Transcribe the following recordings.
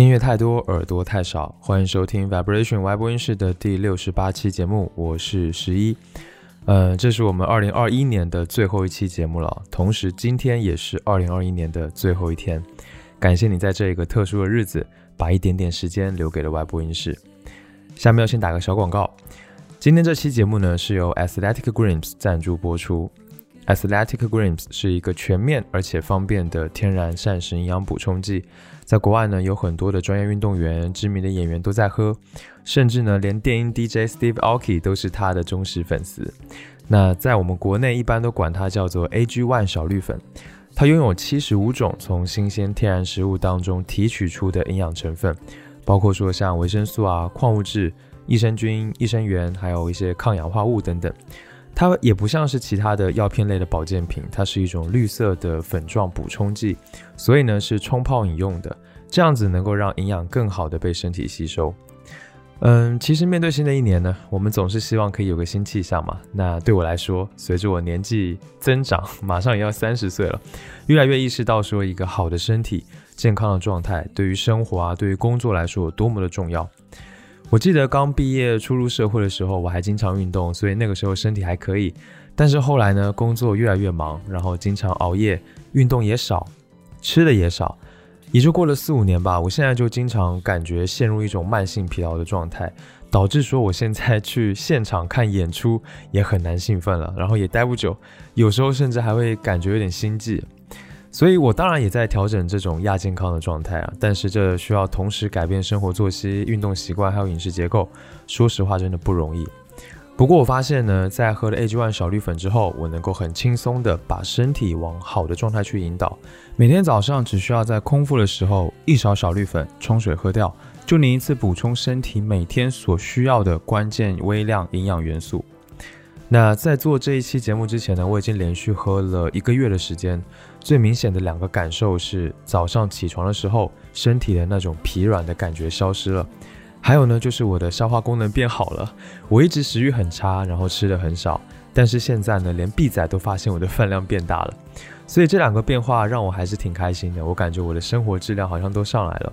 音乐太多，耳朵太少。欢迎收听 Vibration 外播音室的第六十八期节目，我是十一。嗯，这是我们二零二一年的最后一期节目了，同时今天也是二零二一年的最后一天。感谢你在这一个特殊的日子，把一点点时间留给了外播音室。下面要先打个小广告，今天这期节目呢是由 Athletic Greens 赞助播出。Athletic Greens 是一个全面而且方便的天然膳食营养补充剂，在国外呢有很多的专业运动员、知名的演员都在喝，甚至呢连电音 DJ Steve Aoki 都是它的忠实粉丝。那在我们国内一般都管它叫做 AG One 小绿粉，它拥有七十五种从新鲜天然食物当中提取出的营养成分，包括说像维生素啊、矿物质、益生菌、益生元，还有一些抗氧化物等等。它也不像是其他的药片类的保健品，它是一种绿色的粉状补充剂，所以呢是冲泡饮用的，这样子能够让营养更好的被身体吸收。嗯，其实面对新的一年呢，我们总是希望可以有个新气象嘛。那对我来说，随着我年纪增长，马上也要三十岁了，越来越意识到说一个好的身体、健康的状态，对于生活啊，对于工作来说有多么的重要。我记得刚毕业初入社会的时候，我还经常运动，所以那个时候身体还可以。但是后来呢，工作越来越忙，然后经常熬夜，运动也少，吃的也少，也就过了四五年吧。我现在就经常感觉陷入一种慢性疲劳的状态，导致说我现在去现场看演出也很难兴奋了，然后也待不久，有时候甚至还会感觉有点心悸。所以，我当然也在调整这种亚健康的状态啊，但是这需要同时改变生活作息、运动习惯还有饮食结构。说实话，真的不容易。不过我发现呢，在喝了 AG One 小绿粉之后，我能够很轻松的把身体往好的状态去引导。每天早上只需要在空腹的时候一勺小绿粉冲水喝掉，就能一次补充身体每天所需要的关键微量营养元素。那在做这一期节目之前呢，我已经连续喝了一个月的时间。最明显的两个感受是，早上起床的时候，身体的那种疲软的感觉消失了。还有呢，就是我的消化功能变好了。我一直食欲很差，然后吃的很少，但是现在呢，连 B 仔都发现我的饭量变大了。所以这两个变化让我还是挺开心的。我感觉我的生活质量好像都上来了。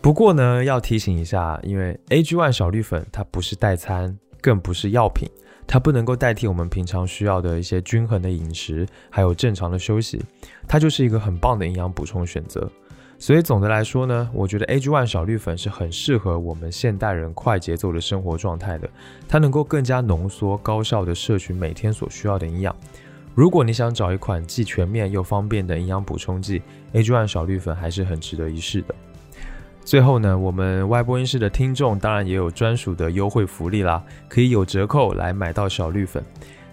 不过呢，要提醒一下，因为 AG One 小绿粉它不是代餐，更不是药品。它不能够代替我们平常需要的一些均衡的饮食，还有正常的休息，它就是一个很棒的营养补充选择。所以总的来说呢，我觉得 AG One 小绿粉是很适合我们现代人快节奏的生活状态的，它能够更加浓缩、高效的摄取每天所需要的营养。如果你想找一款既全面又方便的营养补充剂，AG One 小绿粉还是很值得一试的。最后呢，我们外播音室的听众当然也有专属的优惠福利啦，可以有折扣来买到小绿粉。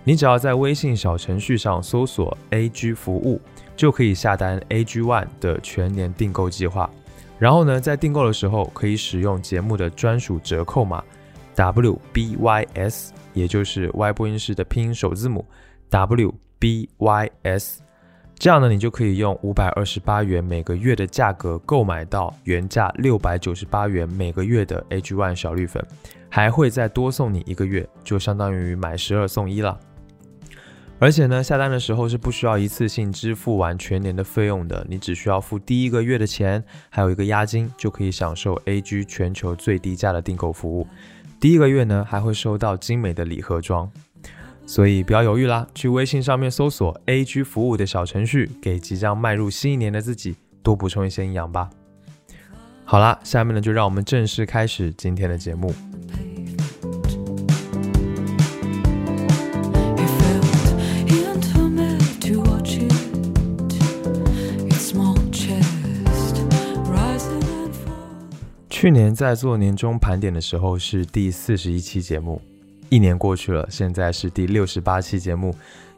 你只要在微信小程序上搜索 AG 服务，就可以下单 AG One 的全年订购计划。然后呢，在订购的时候可以使用节目的专属折扣码 WBYS，也就是外播音室的拼音首字母 WBYS。这样呢，你就可以用五百二十八元每个月的价格购买到原价六百九十八元每个月的 AG One 小绿粉，还会再多送你一个月，就相当于买十二送一了。而且呢，下单的时候是不需要一次性支付完全年的费用的，你只需要付第一个月的钱，还有一个押金，就可以享受 AG 全球最低价的订购服务。第一个月呢，还会收到精美的礼盒装。所以不要犹豫啦，去微信上面搜索 AG 服务的小程序，给即将迈入新一年的自己多补充一些营养吧。好啦，下面呢就让我们正式开始今天的节目。去年在做年终盘点的时候，是第四十一期节目。一年过去了，现在是第六十八期节目，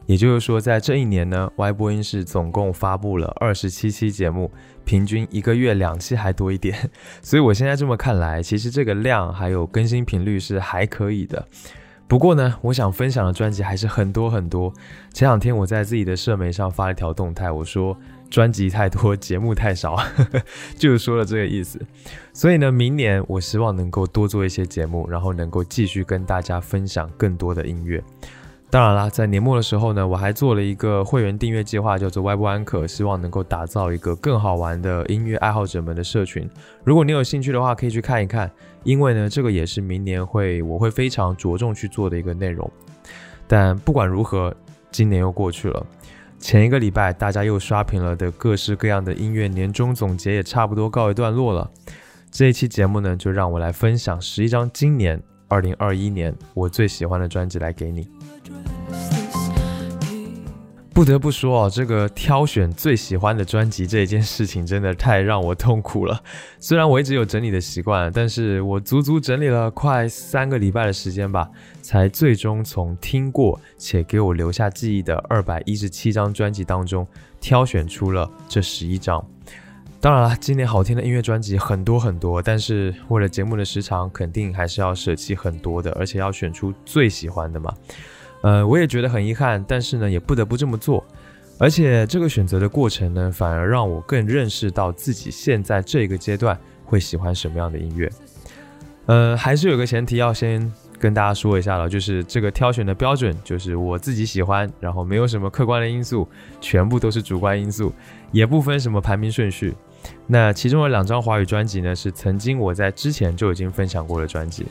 也就是说，在这一年呢，Y 播音室总共发布了二十七期节目，平均一个月两期还多一点。所以我现在这么看来，其实这个量还有更新频率是还可以的。不过呢，我想分享的专辑还是很多很多。前两天我在自己的社媒上发了一条动态，我说。专辑太多，节目太少，就是说了这个意思。所以呢，明年我希望能够多做一些节目，然后能够继续跟大家分享更多的音乐。当然啦，在年末的时候呢，我还做了一个会员订阅计划，叫做 Web 安可，希望能够打造一个更好玩的音乐爱好者们的社群。如果你有兴趣的话，可以去看一看，因为呢，这个也是明年会我会非常着重去做的一个内容。但不管如何，今年又过去了，前一个礼拜大家又刷屏了的各式各样的音乐年终总结也差不多告一段落了。这一期节目呢，就让我来分享十一张今年二零二一年我最喜欢的专辑来给你。不得不说哦，这个挑选最喜欢的专辑这一件事情真的太让我痛苦了。虽然我一直有整理的习惯，但是我足足整理了快三个礼拜的时间吧，才最终从听过且给我留下记忆的二百一十七张专辑当中挑选出了这十一张。当然了，今年好听的音乐专辑很多很多，但是为了节目的时长，肯定还是要舍弃很多的，而且要选出最喜欢的嘛。呃，我也觉得很遗憾，但是呢，也不得不这么做。而且这个选择的过程呢，反而让我更认识到自己现在这个阶段会喜欢什么样的音乐。呃，还是有个前提要先跟大家说一下了，就是这个挑选的标准就是我自己喜欢，然后没有什么客观的因素，全部都是主观因素，也不分什么排名顺序。那其中的两张华语专辑呢，是曾经我在之前就已经分享过的专辑。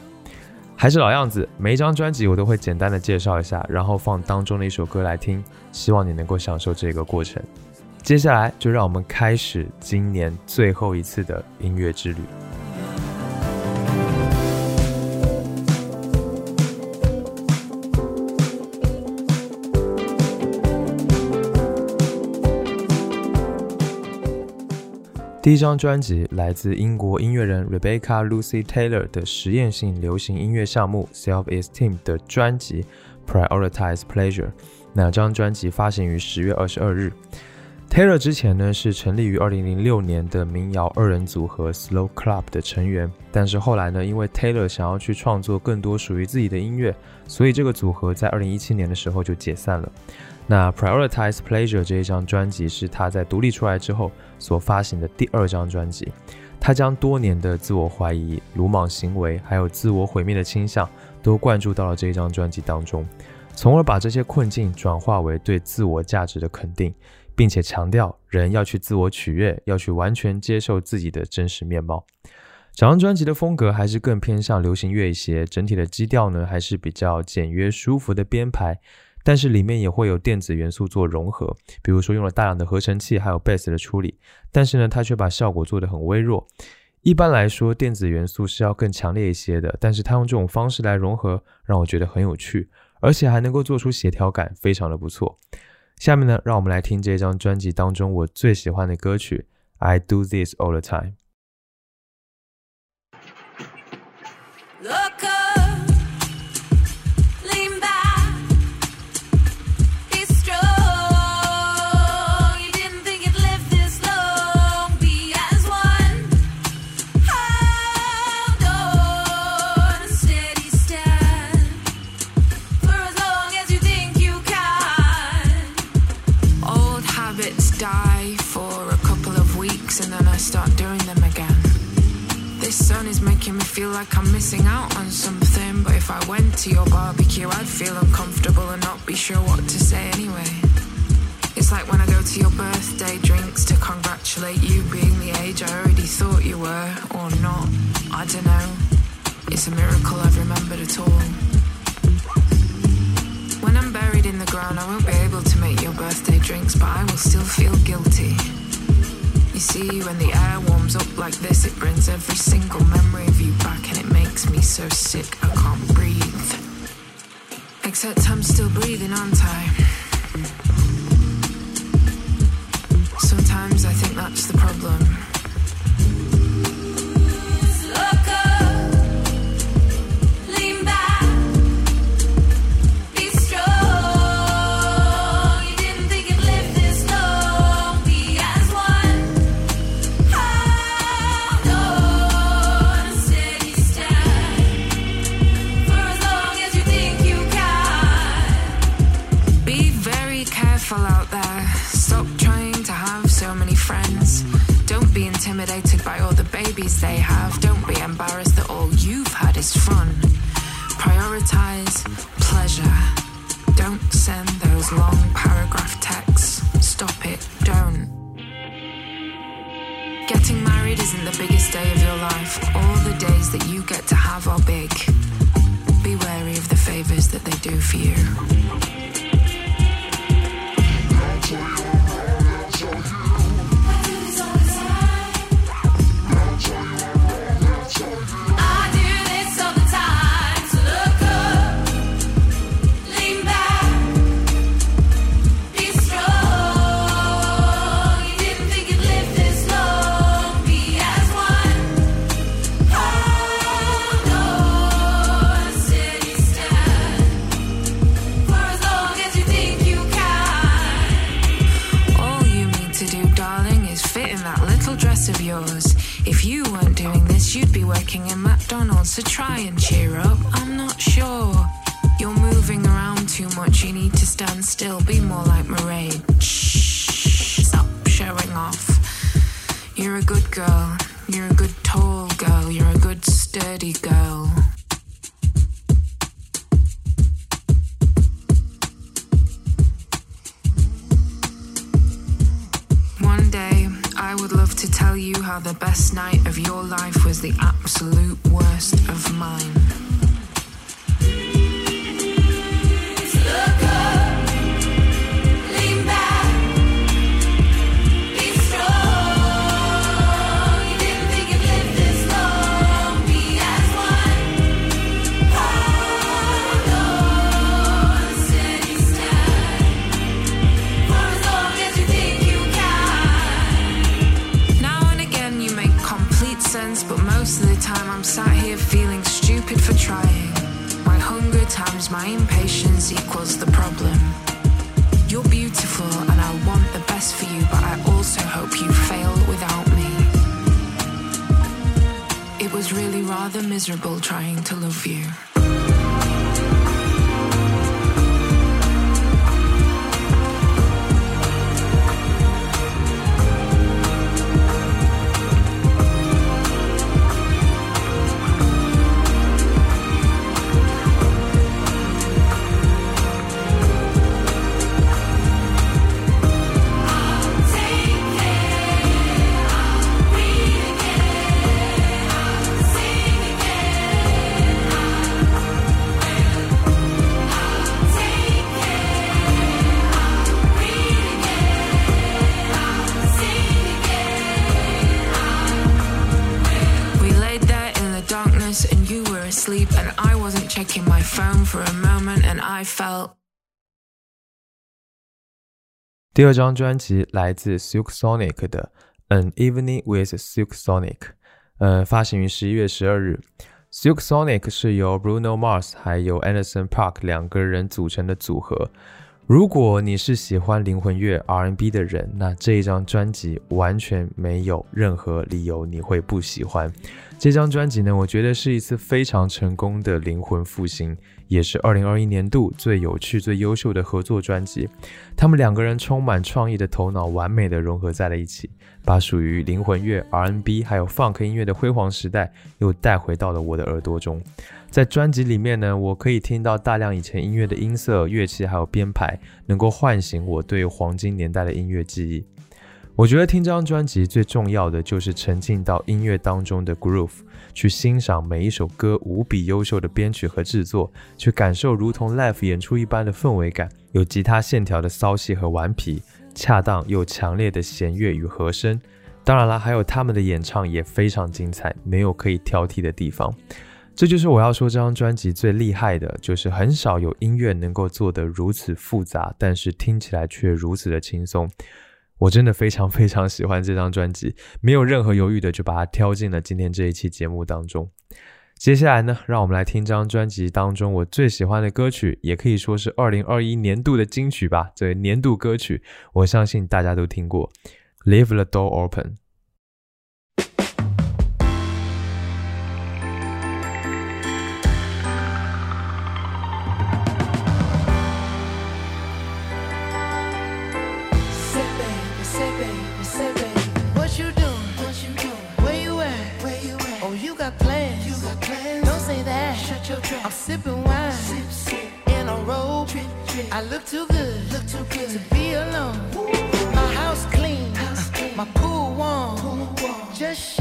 还是老样子，每一张专辑我都会简单的介绍一下，然后放当中的一首歌来听，希望你能够享受这个过程。接下来就让我们开始今年最后一次的音乐之旅。第一张专辑来自英国音乐人 Rebecca Lucy Taylor 的实验性流行音乐项目 Self Esteem 的专辑 Prioritize Pleasure。那张专辑发行于十月二十二日。Taylor 之前呢是成立于二零零六年的民谣二人组合 Slow Club 的成员，但是后来呢，因为 Taylor 想要去创作更多属于自己的音乐，所以这个组合在二零一七年的时候就解散了。那 Prioritize Pleasure 这一张专辑是他在独立出来之后所发行的第二张专辑。他将多年的自我怀疑、鲁莽行为，还有自我毁灭的倾向，都灌注到了这一张专辑当中，从而把这些困境转化为对自我价值的肯定，并且强调人要去自我取悦，要去完全接受自己的真实面貌。整张专辑的风格还是更偏向流行乐一些，整体的基调呢还是比较简约舒服的编排。但是里面也会有电子元素做融合，比如说用了大量的合成器，还有贝斯的处理。但是呢，它却把效果做得很微弱。一般来说，电子元素是要更强烈一些的，但是它用这种方式来融合，让我觉得很有趣，而且还能够做出协调感，非常的不错。下面呢，让我们来听这张专辑当中我最喜欢的歌曲《I Do This All the Time》。To your barbecue, I'd feel uncomfortable and not be sure what to say anyway. It's like when I go to your birthday drinks to congratulate you being the age I already thought you were, or not. I don't know. It's a miracle I've remembered at all. When I'm buried in the ground, I won't be able to make your birthday drinks, but I will still feel guilty You see, when the air warms up like this, it brings every single memory of you back and it makes me so sick I can't. Except I'm still breathing, aren't I? Sometimes I think that's the problem. The best night of your life was the absolute worst of mine. Equals the problem. You're beautiful, and I want the best for you, but I also hope you fail without me. It was really rather miserable trying to love you. phone for a moment, and I felt. 第二张专辑来自 Silk Sonic 的《An Evening with Silk Sonic》，呃，发行于十一月十二日。Silk Sonic 是由 Bruno Mars 还有 Anderson Park 两个人组成的组合。 如果你是喜欢灵魂乐 R&B 的人，那这一张专辑完全没有任何理由你会不喜欢。这张专辑呢，我觉得是一次非常成功的灵魂复兴，也是2021年度最有趣、最优秀的合作专辑。他们两个人充满创意的头脑，完美的融合在了一起，把属于灵魂乐、R&B 还有 Funk 音乐的辉煌时代又带回到了我的耳朵中。在专辑里面呢，我可以听到大量以前音乐的音色、乐器还有编排，能够唤醒我对黄金年代的音乐记忆。我觉得听这张专辑最重要的就是沉浸到音乐当中的 groove，去欣赏每一首歌无比优秀的编曲和制作，去感受如同 live 演出一般的氛围感，有吉他线条的骚气和顽皮，恰当又强烈的弦乐与和声。当然啦，还有他们的演唱也非常精彩，没有可以挑剔的地方。这就是我要说这张专辑最厉害的，就是很少有音乐能够做得如此复杂，但是听起来却如此的轻松。我真的非常非常喜欢这张专辑，没有任何犹豫的就把它挑进了今天这一期节目当中。接下来呢，让我们来听这张专辑当中我最喜欢的歌曲，也可以说是2021年度的金曲吧。这位年度歌曲，我相信大家都听过，《Leave the Door Open》。Look too good, look too good to be alone. My house clean, my pool warm, just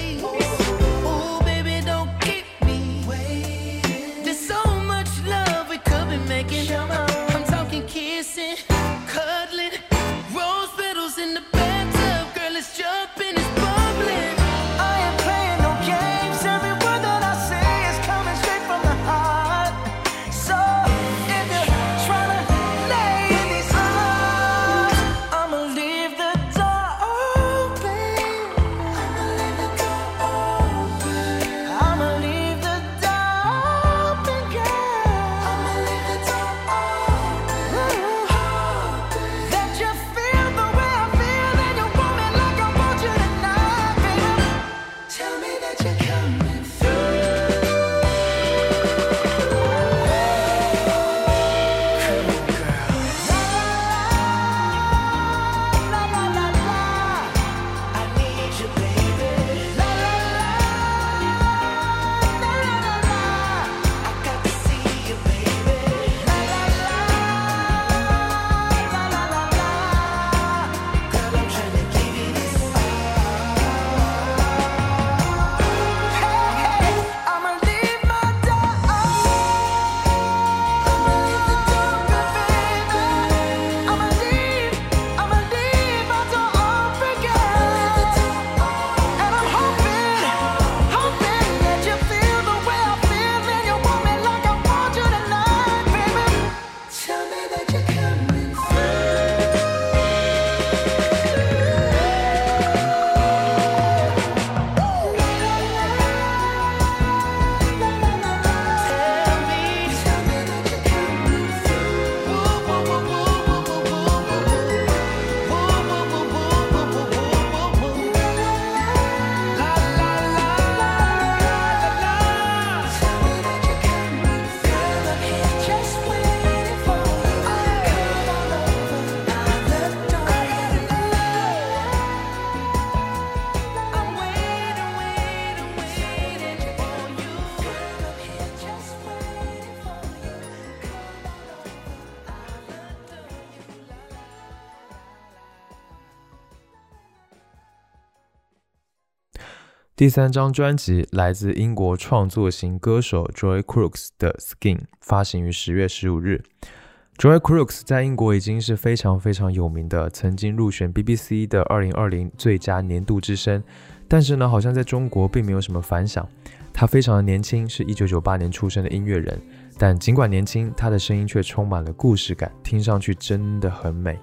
第三张专辑来自英国创作型歌手 Joy Crooks 的《Skin》，发行于十月十五日。Joy Crooks 在英国已经是非常非常有名的，曾经入选 BBC 的二零二零最佳年度之声，但是呢，好像在中国并没有什么反响。他非常的年轻，是一九九八年出生的音乐人，但尽管年轻，他的声音却充满了故事感，听上去真的很美。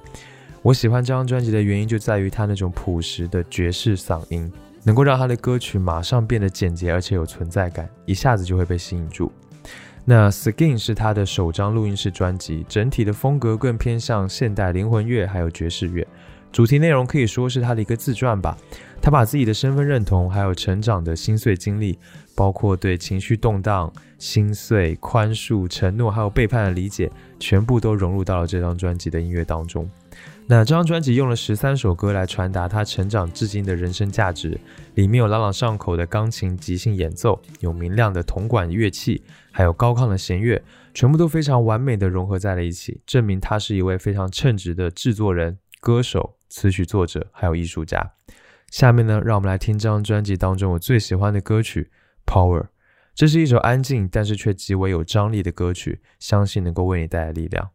我喜欢这张专辑的原因就在于他那种朴实的爵士嗓音，能够让他的歌曲马上变得简洁而且有存在感，一下子就会被吸引住。那《Skin》是他的首张录音室专辑，整体的风格更偏向现代灵魂乐还有爵士乐。主题内容可以说是他的一个自传吧。他把自己的身份认同还有成长的心碎经历，包括对情绪动荡、心碎、宽恕、承诺还有背叛的理解，全部都融入到了这张专辑的音乐当中。那这张专辑用了十三首歌来传达他成长至今的人生价值，里面有朗朗上口的钢琴即兴演奏，有明亮的铜管乐器，还有高亢的弦乐，全部都非常完美的融合在了一起，证明他是一位非常称职的制作人、歌手、词曲作者，还有艺术家。下面呢，让我们来听这张专辑当中我最喜欢的歌曲《Power》。这是一首安静但是却极为有张力的歌曲，相信能够为你带来力量。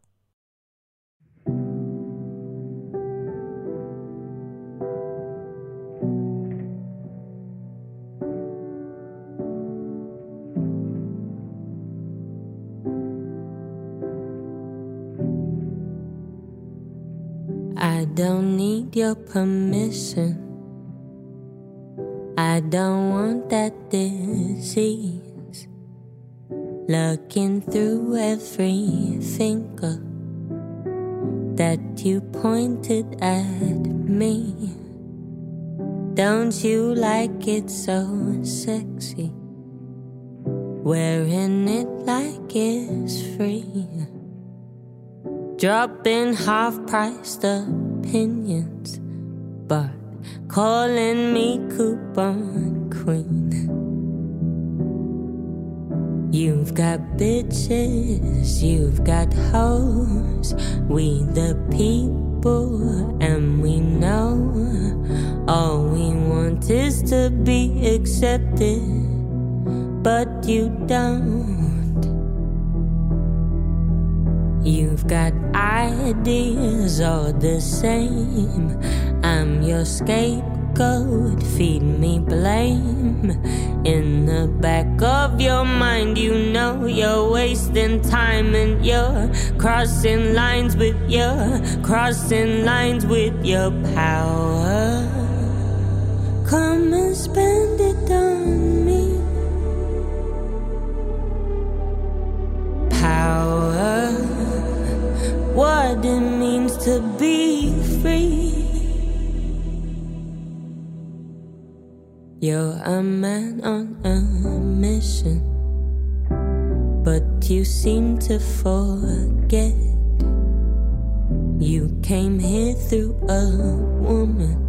I don't need your permission. I don't want that disease. Looking through every finger that you pointed at me. Don't you like it so sexy? Wearing it like it's free. Dropping half priced opinions, but calling me coupon queen. You've got bitches, you've got hoes, we the people, and we know all we want is to be accepted, but you don't. You've got ideas all the same. I'm your scapegoat, feed me blame. In the back of your mind, you know you're wasting time and you're crossing lines with your crossing lines with your power. Come and spend it on what it means to be free. You're a man on a mission, but you seem to forget. You came here through a woman.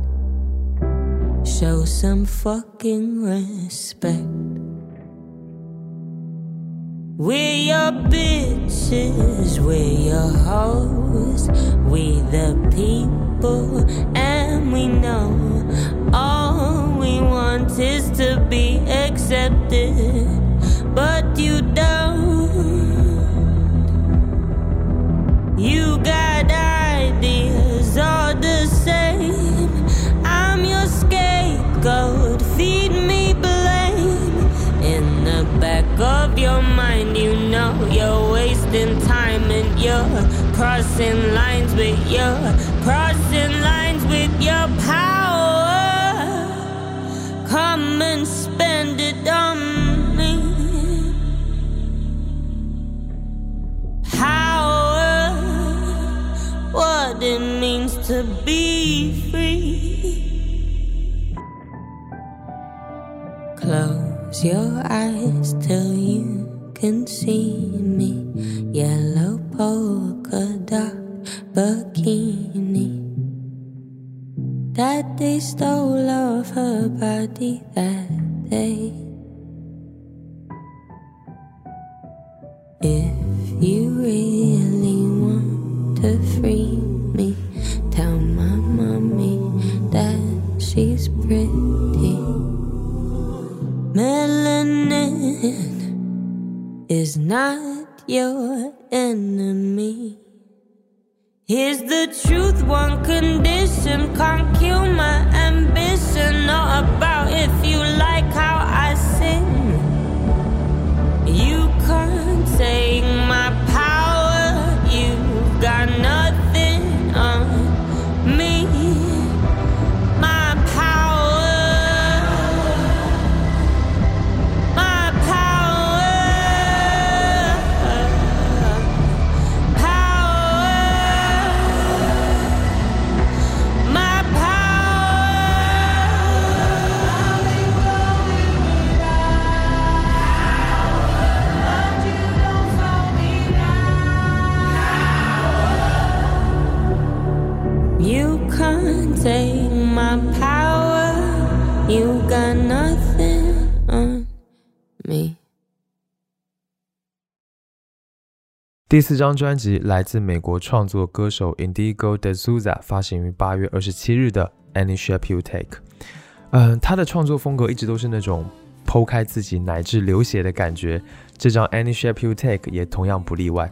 Show some fucking respect. We're your bitches, we're your hoes, we the people, and we know all we want is to be accepted, but you don't. You got ideas of your mind, you know you're wasting time and you're crossing lines with your crossing lines with your power. Come and spend it on me. Power, what it means to be free. Close your eyes till you can see me. Yellow polka dot bikini. That they stole off her body that day. If you really want to free me, tell my mommy that she's pretty. Melanin is not your enemy. Here's the truth, one condition can't kill my ambition. Not about if you like how 第四张专辑来自美国创作歌手 Indigo De Souza，发行于八月二十七日的《Any Shape You Take》。嗯，他的创作风格一直都是那种剖开自己乃至流血的感觉，这张《Any Shape You Take》也同样不例外。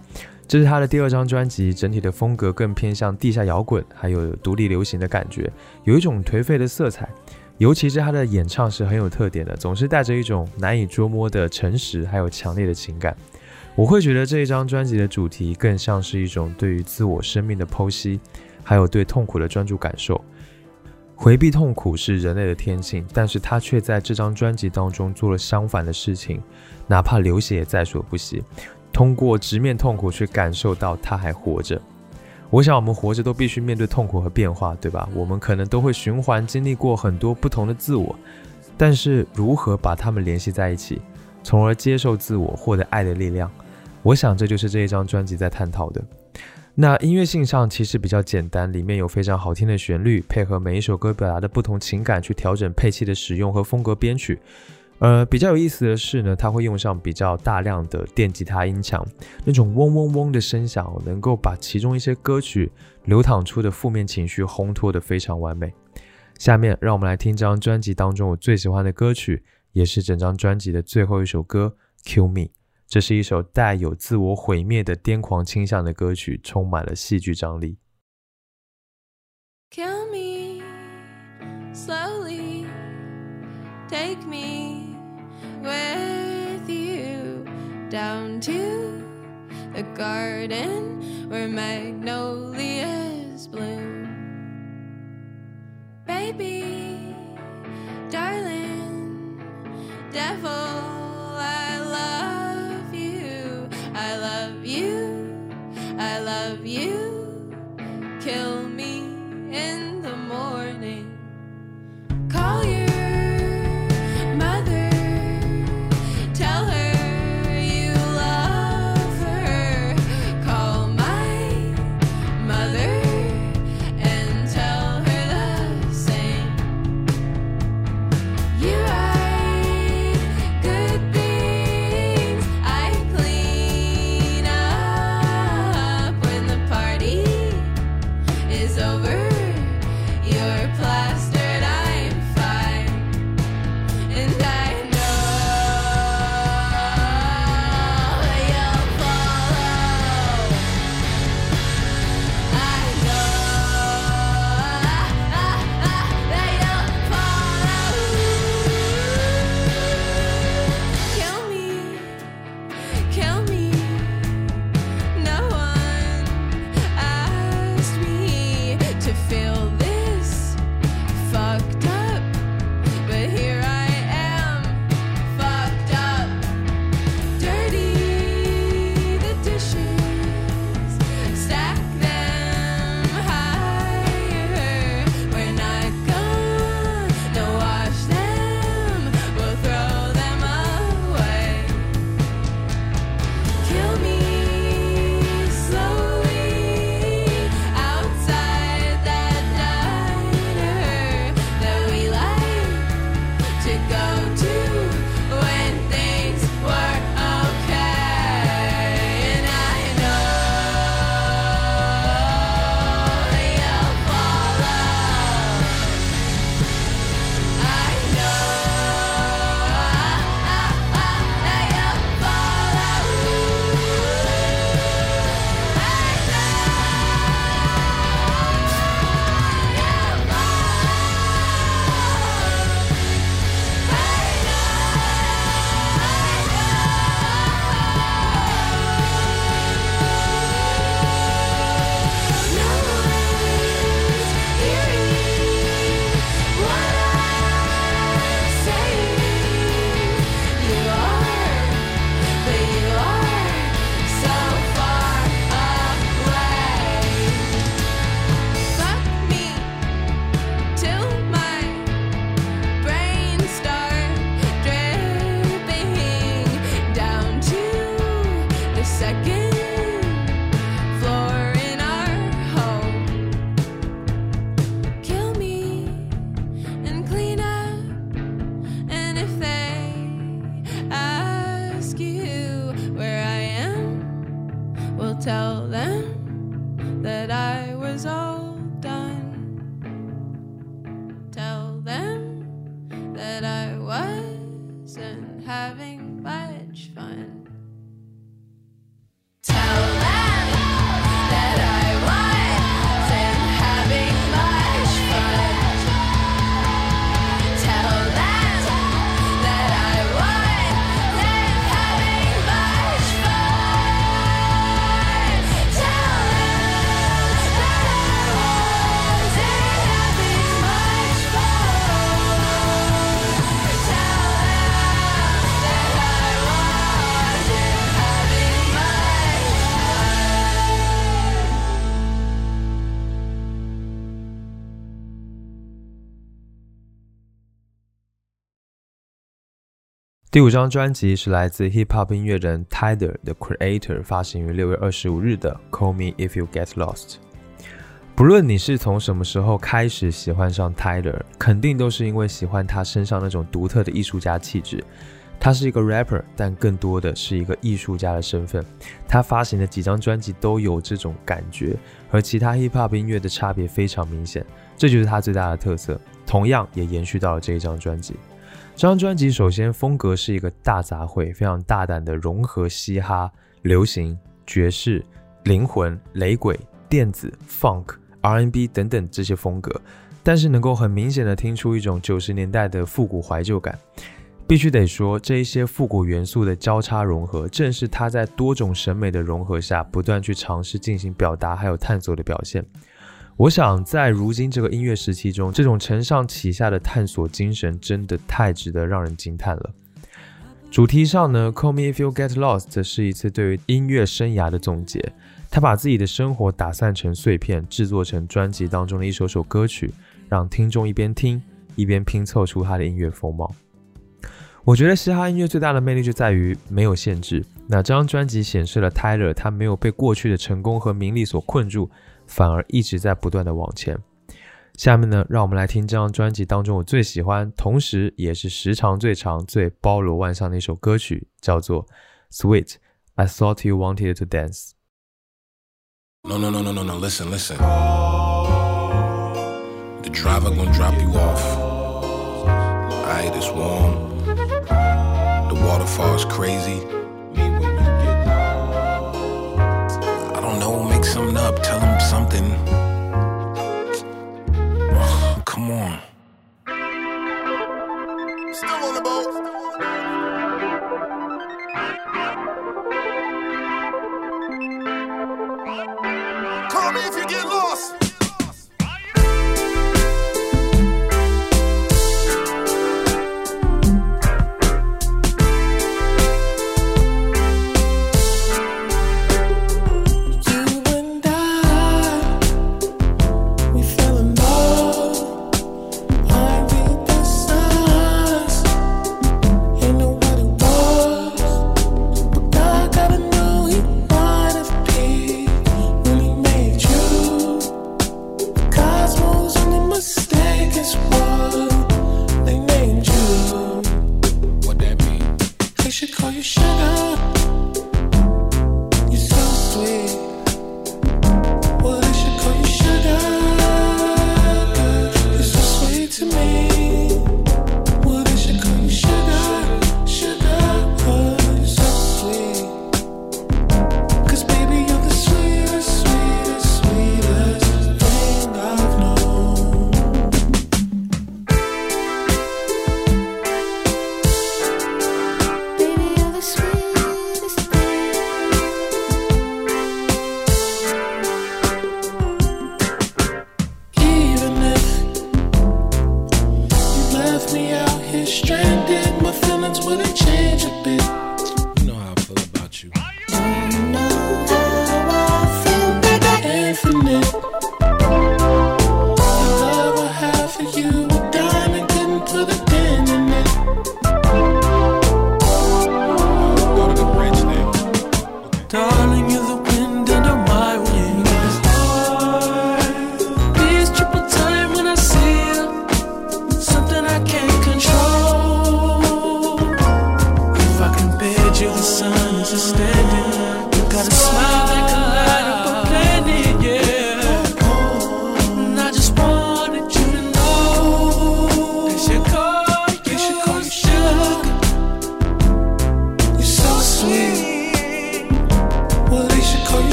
这是他的第二张专辑，整体的风格更偏向地下摇滚，还有独立流行的感觉，有一种颓废的色彩。尤其是他的演唱是很有特点的，总是带着一种难以捉摸的诚实，还有强烈的情感。我会觉得这一张专辑的主题更像是一种对于自我生命的剖析，还有对痛苦的专注感受。回避痛苦是人类的天性，但是他却在这张专辑当中做了相反的事情，哪怕流血也在所不惜。通过直面痛苦，去感受到他还活着。我想，我们活着都必须面对痛苦和变化，对吧？我们可能都会循环经历过很多不同的自我，但是如何把它们联系在一起，从而接受自我，获得爱的力量？我想，这就是这一张专辑在探讨的。那音乐性上其实比较简单，里面有非常好听的旋律，配合每一首歌表达的不同情感去调整配器的使用和风格编曲。呃，比较有意思的是呢，它会用上比较大量的电吉他音墙，那种嗡嗡嗡的声响，能够把其中一些歌曲流淌出的负面情绪烘托得非常完美。下面让我们来听这张专辑当中我最喜欢的歌曲，也是整张专辑的最后一首歌《Kill Me》。这是一首带有自我毁灭的癫狂倾向的歌曲，充满了戏剧张力。Kill me slowly. Take me with you down to the garden where magnolias bloom. Baby, darling, devil, 第五张专辑是来自 hip hop 音乐人 Tyler 的 Creator 发行于六月二十五日的 Call Me If You Get Lost。不论你是从什么时候开始喜欢上 Tyler，肯定都是因为喜欢他身上那种独特的艺术家气质。他是一个 rapper，但更多的是一个艺术家的身份。他发行的几张专辑都有这种感觉，和其他 hip hop 音乐的差别非常明显，这就是他最大的特色。同样也延续到了这一张专辑。这张专辑首先风格是一个大杂烩，非常大胆的融合嘻哈、流行、爵士、灵魂、雷鬼、电子、funk、R&B 等等这些风格，但是能够很明显的听出一种九十年代的复古怀旧感。必须得说，这一些复古元素的交叉融合，正是他在多种审美的融合下，不断去尝试进行表达还有探索的表现。我想，在如今这个音乐时期中，这种承上启下的探索精神，真的太值得让人惊叹了。主题上呢，《Call Me If You Get Lost》是一次对于音乐生涯的总结。他把自己的生活打散成碎片，制作成专辑当中的一首首歌曲，让听众一边听一边拼凑出他的音乐风貌。我觉得嘻哈音乐最大的魅力就在于没有限制。那这张专辑显示了 Tyler 他没有被过去的成功和名利所困住，反而一直在不断的往前。下面呢，让我们来听这张专辑当中我最喜欢，同时也是时长最长、最包罗万象的一首歌曲，叫做《Sweet I Thought You Wanted to Dance》。No, no, no, no, no, no. Listen, listen. The driver gonna drop you off. Alright, it's warm. The waterfall is crazy. Something up. Tell him something. Come on.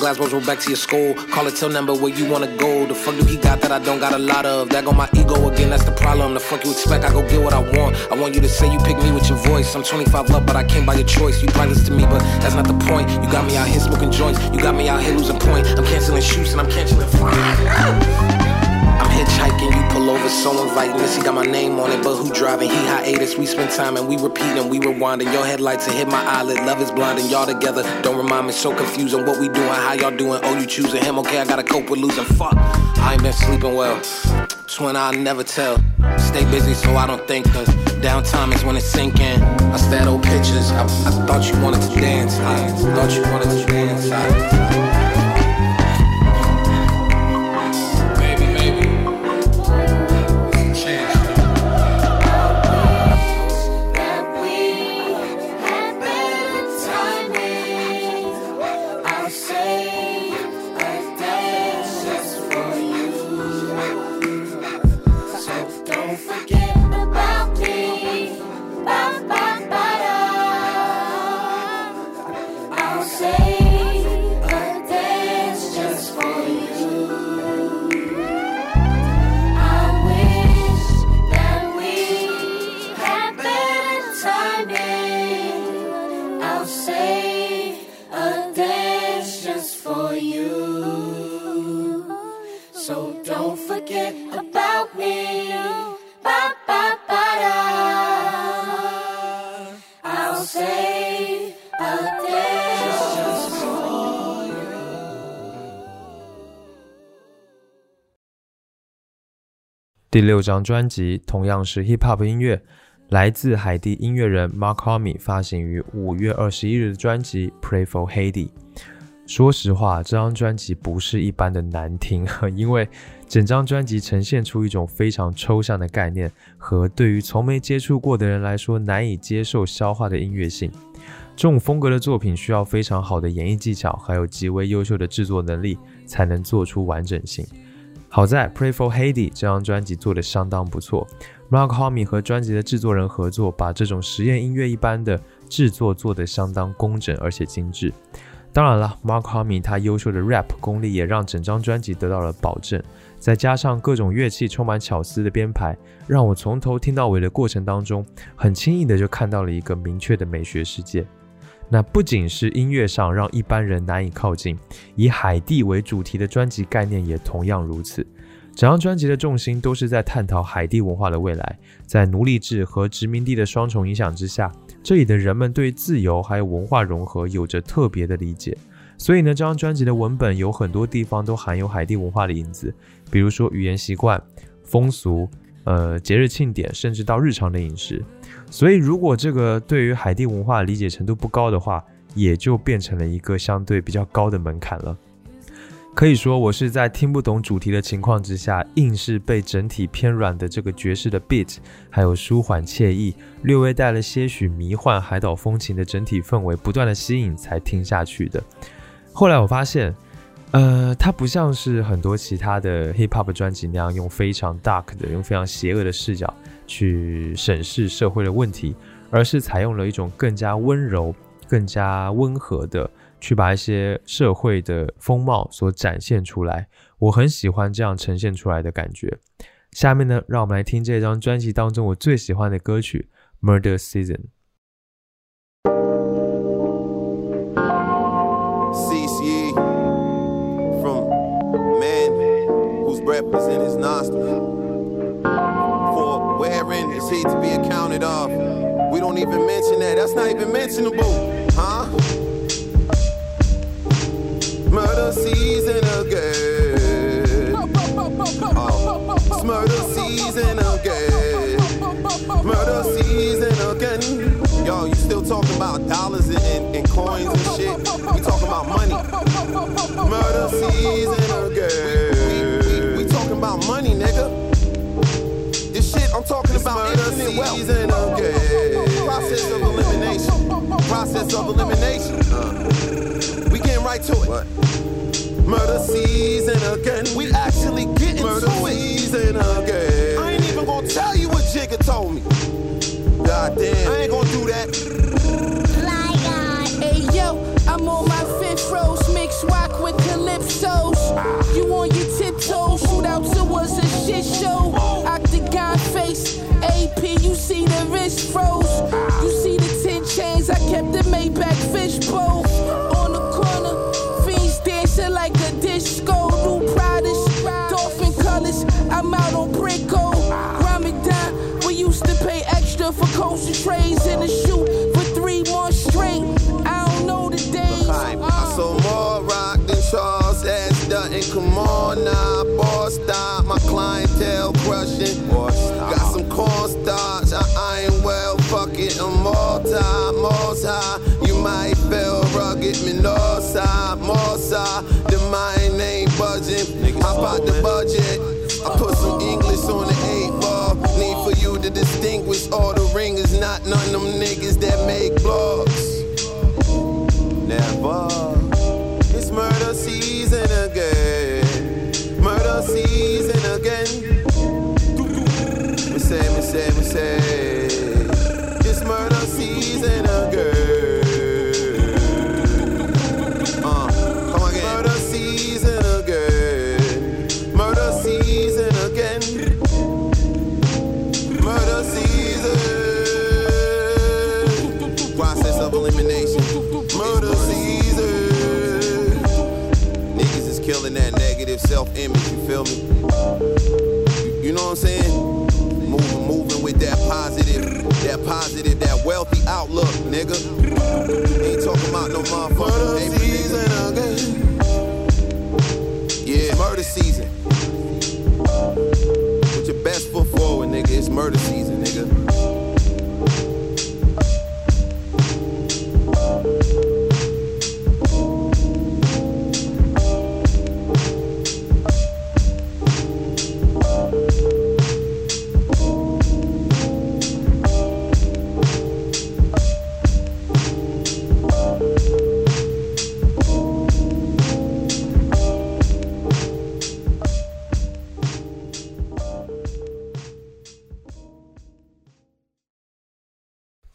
Glass balls roll back to your skull. Call it till number where you wanna go. The fuck do he got that I don't got a lot of? That go my ego again, that's the problem. The fuck you expect? I go get what I want. I want you to say you pick me with your voice. I'm 25 up, but I came by your choice. You pointless to me, but that's not the point. You got me out here smoking joints. You got me out here losing point. I'm canceling shoots and I'm canceling fine. Hitchhiking, you pull over, so inviting. This, he got my name on it, but who driving? He hiatus. We spend time and we repeating, we rewinding. Your headlights have hit my eyelid. Love is blinding, y'all together. Don't remind me, so confusing. What we doing, how y'all doing? Oh, you choosing him? Okay, I gotta cope with losing. Fuck, I ain't been sleeping well. It's when I never tell. Stay busy so I don't think. Cause downtime is when it's sinking. I stare at old pictures. I, I thought you wanted to dance. I thought you wanted to dance. I, 第六张专辑同样是 hip hop 音乐，来自海地音乐人 Mark Homme 发行于五月二十一日的专辑《Pray for Haiti》。说实话，这张专辑不是一般的难听，因为整张专辑呈现出一种非常抽象的概念和对于从没接触过的人来说难以接受消化的音乐性。这种风格的作品需要非常好的演绎技巧，还有极为优秀的制作能力，才能做出完整性。好在《Pray for haidi》这张专辑做得相当不错，Mark Homme 和专辑的制作人合作，把这种实验音乐一般的制作做得相当工整而且精致。当然了，Mark Homme 他优秀的 rap 功力也让整张专辑得到了保证，再加上各种乐器充满巧思的编排，让我从头听到尾的过程当中，很轻易的就看到了一个明确的美学世界。那不仅是音乐上让一般人难以靠近，以海地为主题的专辑概念也同样如此。整张专辑的重心都是在探讨海地文化的未来，在奴隶制和殖民地的双重影响之下，这里的人们对自由还有文化融合有着特别的理解。所以呢，这张专辑的文本有很多地方都含有海地文化的影子，比如说语言习惯、风俗、呃节日庆典，甚至到日常的饮食。所以，如果这个对于海地文化理解程度不高的话，也就变成了一个相对比较高的门槛了。可以说，我是在听不懂主题的情况之下，硬是被整体偏软的这个爵士的 beat，还有舒缓惬意、略微带了些许迷幻海岛风情的整体氛围不断的吸引才听下去的。后来我发现，呃，它不像是很多其他的 hip hop 专辑那样用非常 dark 的、用非常邪恶的视角去审视社会的问题，而是采用了一种更加温柔、更加温和的，去把一些社会的风貌所展现出来。我很喜欢这样呈现出来的感觉。下面呢，让我们来听这张专辑当中我最喜欢的歌曲《Murder Season》。Even mention that. That's not even mentionable, huh? Murder season again. Oh, it's murder season again. Murder season again. Yo, you still talking about dollars and, and, coins and shit? We talking about money. Murder season again. We, we, we talking about money, nigga. This shit I'm talking about infinite wealth. Season again. Process of elimination. Process of elimination. Uh, we getting right to it. Murder season again. We actually getting Murder to it. season again. I ain't even gonna tell you what Jigga told me. God damn. I ain't gonna do that. Hey yo, I'm on my fifth rose, mix rock with calypsos. You on your tiptoes, shoot out to us a shit show. Octagon face, AP, you see the wrist froze. Chains, I kept the Maybach fishbowl. On the corner, fiends dancing like a disco. New Pradas, dolphin colors, I'm out on Brico. Ramadan, we used to pay extra for coaster trays in the shoot for three more straight. I don't know the days. I saw more rock than Charles S. Dutton. Come on now, boss stop. My clientele crushing. Got most high. You might feel rugged, me north side, more side. The mind ain't budging. How about the budget? I put some English on the eight ball. Need for you to distinguish all the ringers, not none of them niggas that make blogs. Never. It's murder season again. Murder season again. We say, we say, we say. Self-image. You feel me? You, you know what I'm saying? Moving, moving with that positive, that positive, that wealthy outlook, nigga. Ain't talking about no motherfucking paper, nigga. Yeah, murder season. Put your best foot forward, nigga. It's murder season,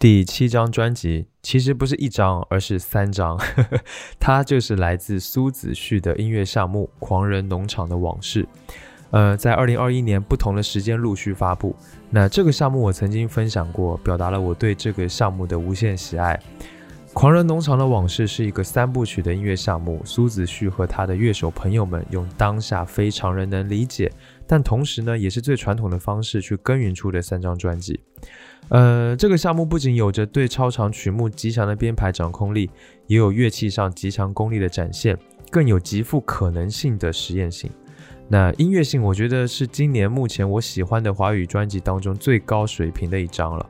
第七张专辑其实不是一张，而是三张，它就是来自苏子旭的音乐项目《狂人农场的往事》。呃，在二零二一年不同的时间陆续发布。那这个项目我曾经分享过，表达了我对这个项目的无限喜爱。《狂人农场的往事》是一个三部曲的音乐项目，苏子旭和他的乐手朋友们用当下非常人能理解，但同时呢也是最传统的方式去耕耘出的三张专辑。呃，这个项目不仅有着对超长曲目极强的编排掌控力，也有乐器上极强功力的展现，更有极富可能性的实验性。那音乐性，我觉得是今年目前我喜欢的华语专辑当中最高水平的一张了。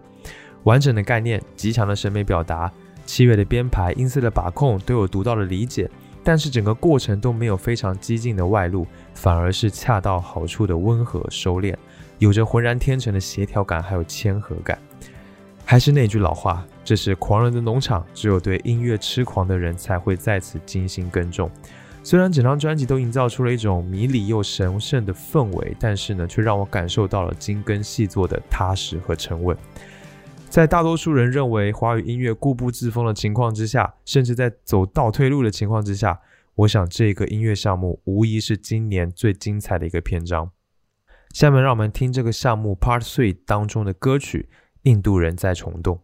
完整的概念，极强的审美表达，器乐的编排、音色的把控都有独到的理解，但是整个过程都没有非常激进的外露，反而是恰到好处的温和收敛。有着浑然天成的协调感，还有谦和感。还是那句老话，这是狂人的农场，只有对音乐痴狂的人才会在此精心耕种。虽然整张专辑都营造出了一种迷离又神圣的氛围，但是呢，却让我感受到了精耕细作的踏实和沉稳。在大多数人认为华语音乐固步自封的情况之下，甚至在走倒退路的情况之下，我想这个音乐项目无疑是今年最精彩的一个篇章。下面让我们听这个项目 Part Three 当中的歌曲《印度人在虫洞》。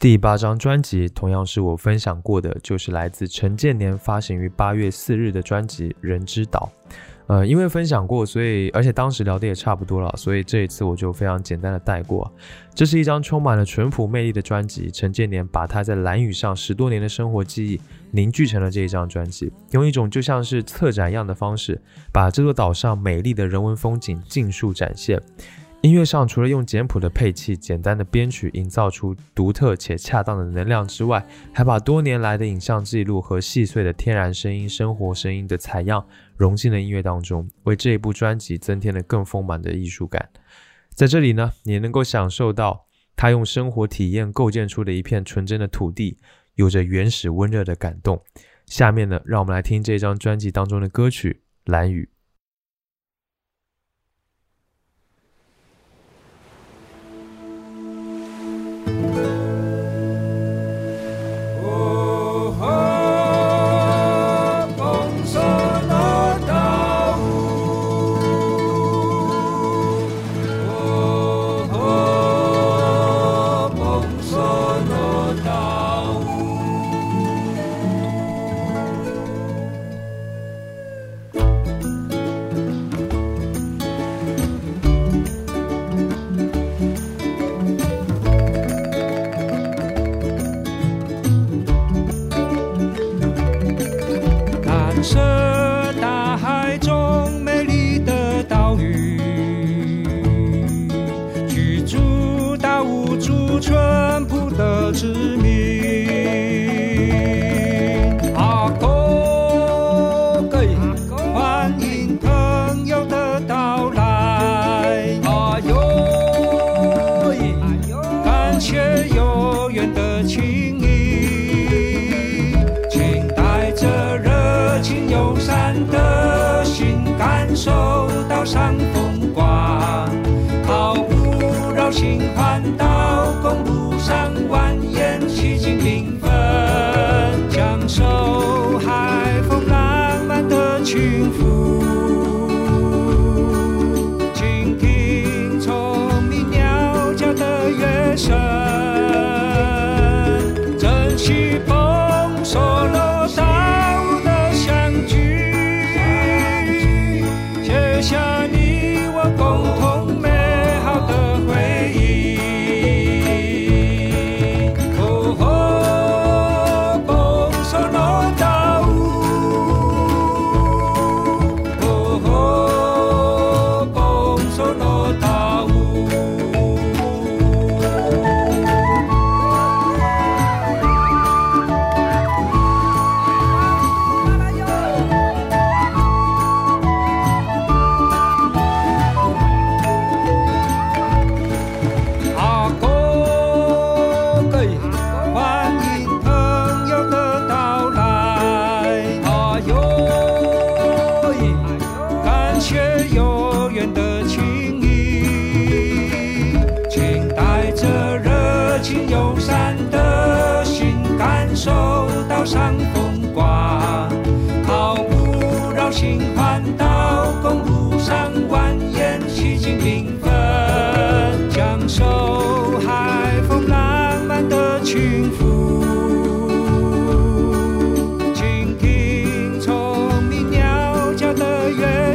第八张专辑同样是我分享过的，就是来自陈建年发行于八月四日的专辑《人之岛》。呃，因为分享过，所以而且当时聊的也差不多了，所以这一次我就非常简单的带过。这是一张充满了淳朴魅力的专辑，陈建年把他在蓝屿上十多年的生活记忆凝聚成了这一张专辑，用一种就像是策展一样的方式，把这座岛上美丽的人文风景尽数展现。音乐上除了用简朴的配器、简单的编曲营造出独特且恰当的能量之外，还把多年来的影像记录和细碎的天然声音、生活声音的采样融进了音乐当中，为这一部专辑增添了更丰满的艺术感。在这里呢，你能够享受到他用生活体验构建出的一片纯真的土地，有着原始温热的感动。下面呢，让我们来听这张专辑当中的歌曲《蓝雨》。看到。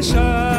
的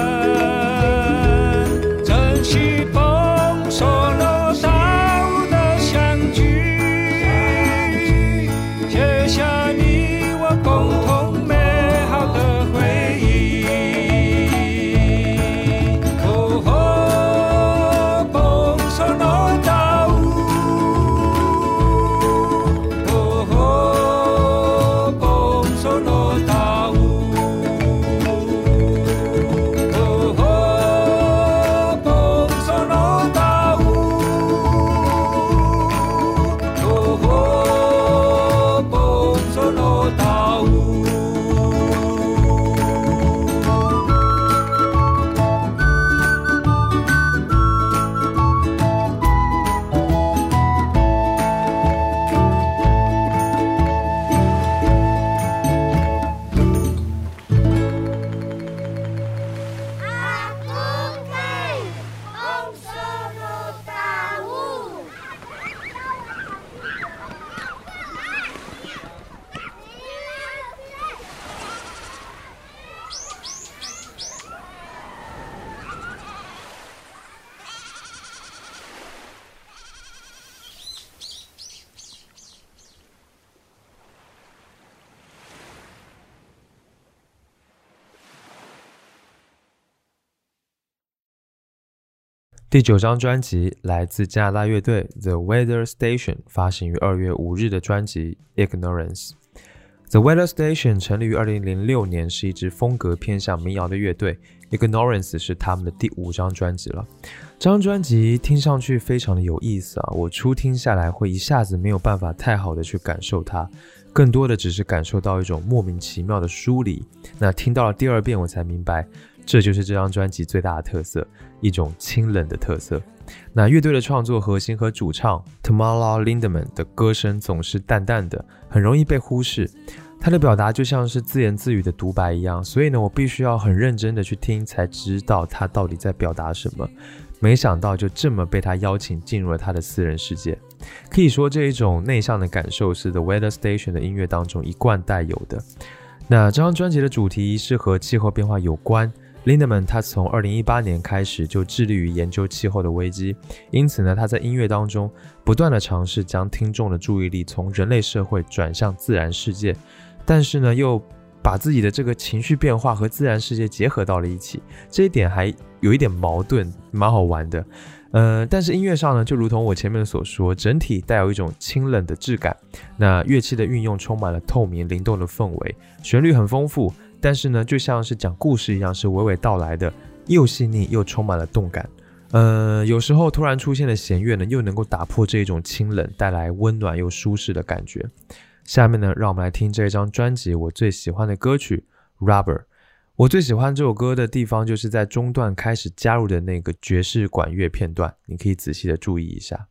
第九张专辑来自加拿大乐队 The Weather Station，发行于二月五日的专辑《Ignorance》。The Weather Station 成立于二零零六年，是一支风格偏向民谣的乐队。Ignorance 是他们的第五张专辑了。这张专辑听上去非常的有意思啊，我初听下来会一下子没有办法太好的去感受它，更多的只是感受到一种莫名其妙的疏离。那听到了第二遍，我才明白，这就是这张专辑最大的特色，一种清冷的特色。那乐队的创作核心和主唱 Tamala Lindemann 的歌声总是淡淡的，很容易被忽视。他的表达就像是自言自语的独白一样，所以呢，我必须要很认真的去听，才知道他到底在表达什么。没想到就这么被他邀请进入了他的私人世界。可以说，这一种内向的感受是 The Weather Station 的音乐当中一贯带有的。那这张专辑的主题是和气候变化有关。Lindemann 他从2018年开始就致力于研究气候的危机，因此呢，他在音乐当中不断的尝试将听众的注意力从人类社会转向自然世界。但是呢，又把自己的这个情绪变化和自然世界结合到了一起，这一点还有一点矛盾，蛮好玩的。呃，但是音乐上呢，就如同我前面所说，整体带有一种清冷的质感。那乐器的运用充满了透明灵动的氛围，旋律很丰富，但是呢，就像是讲故事一样，是娓娓道来的，又细腻又充满了动感。呃，有时候突然出现的弦乐呢，又能够打破这种清冷，带来温暖又舒适的感觉。下面呢，让我们来听这张专辑我最喜欢的歌曲《Rubber》。我最喜欢这首歌的地方，就是在中段开始加入的那个爵士管乐片段，你可以仔细的注意一下。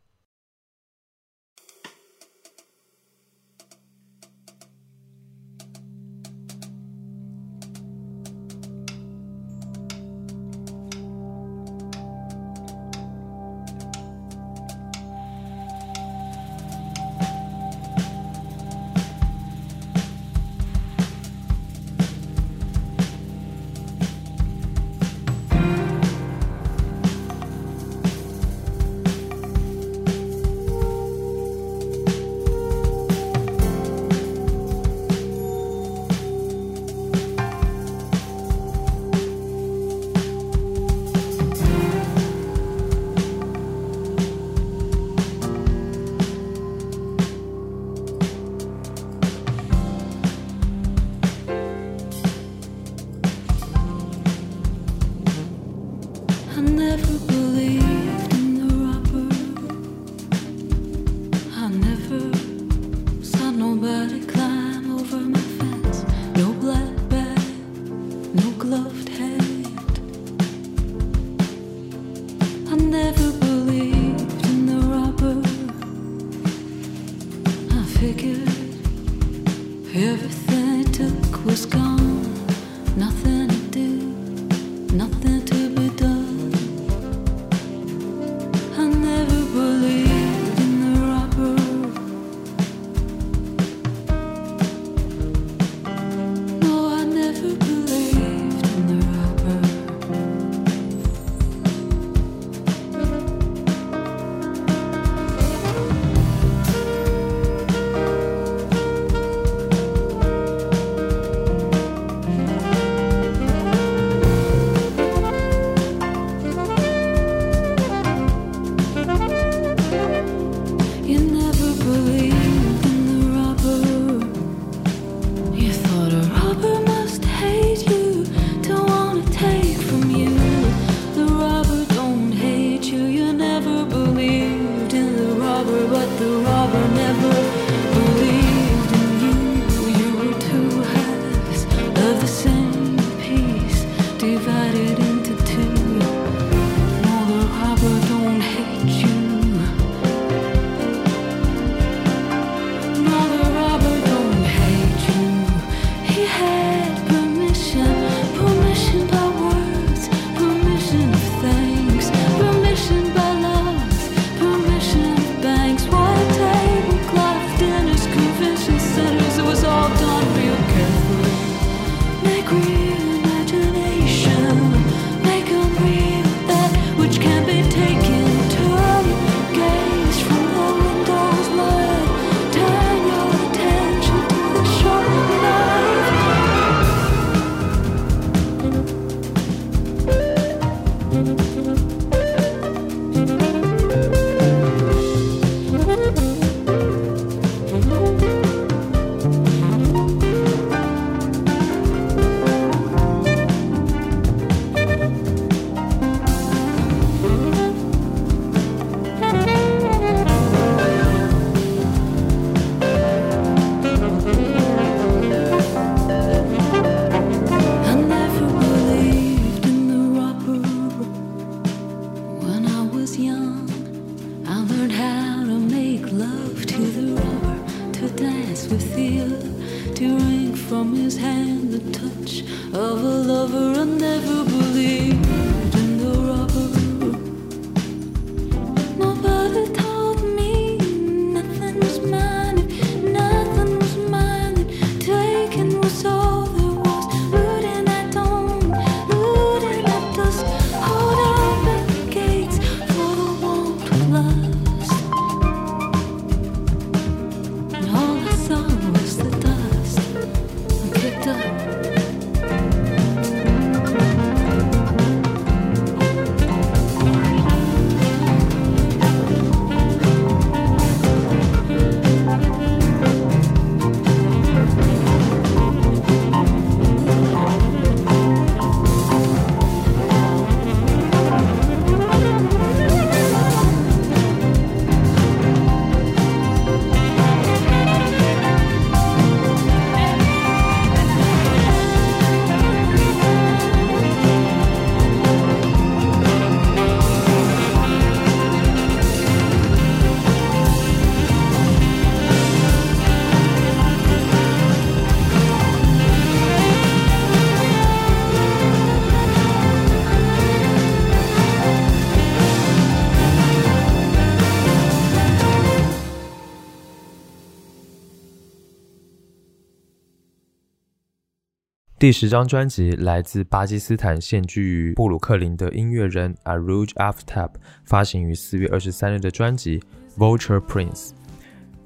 第十张专辑来自巴基斯坦现居于布鲁克林的音乐人 Aruj Aftab 发行于四月二十三日的专辑《Vulture Prince》。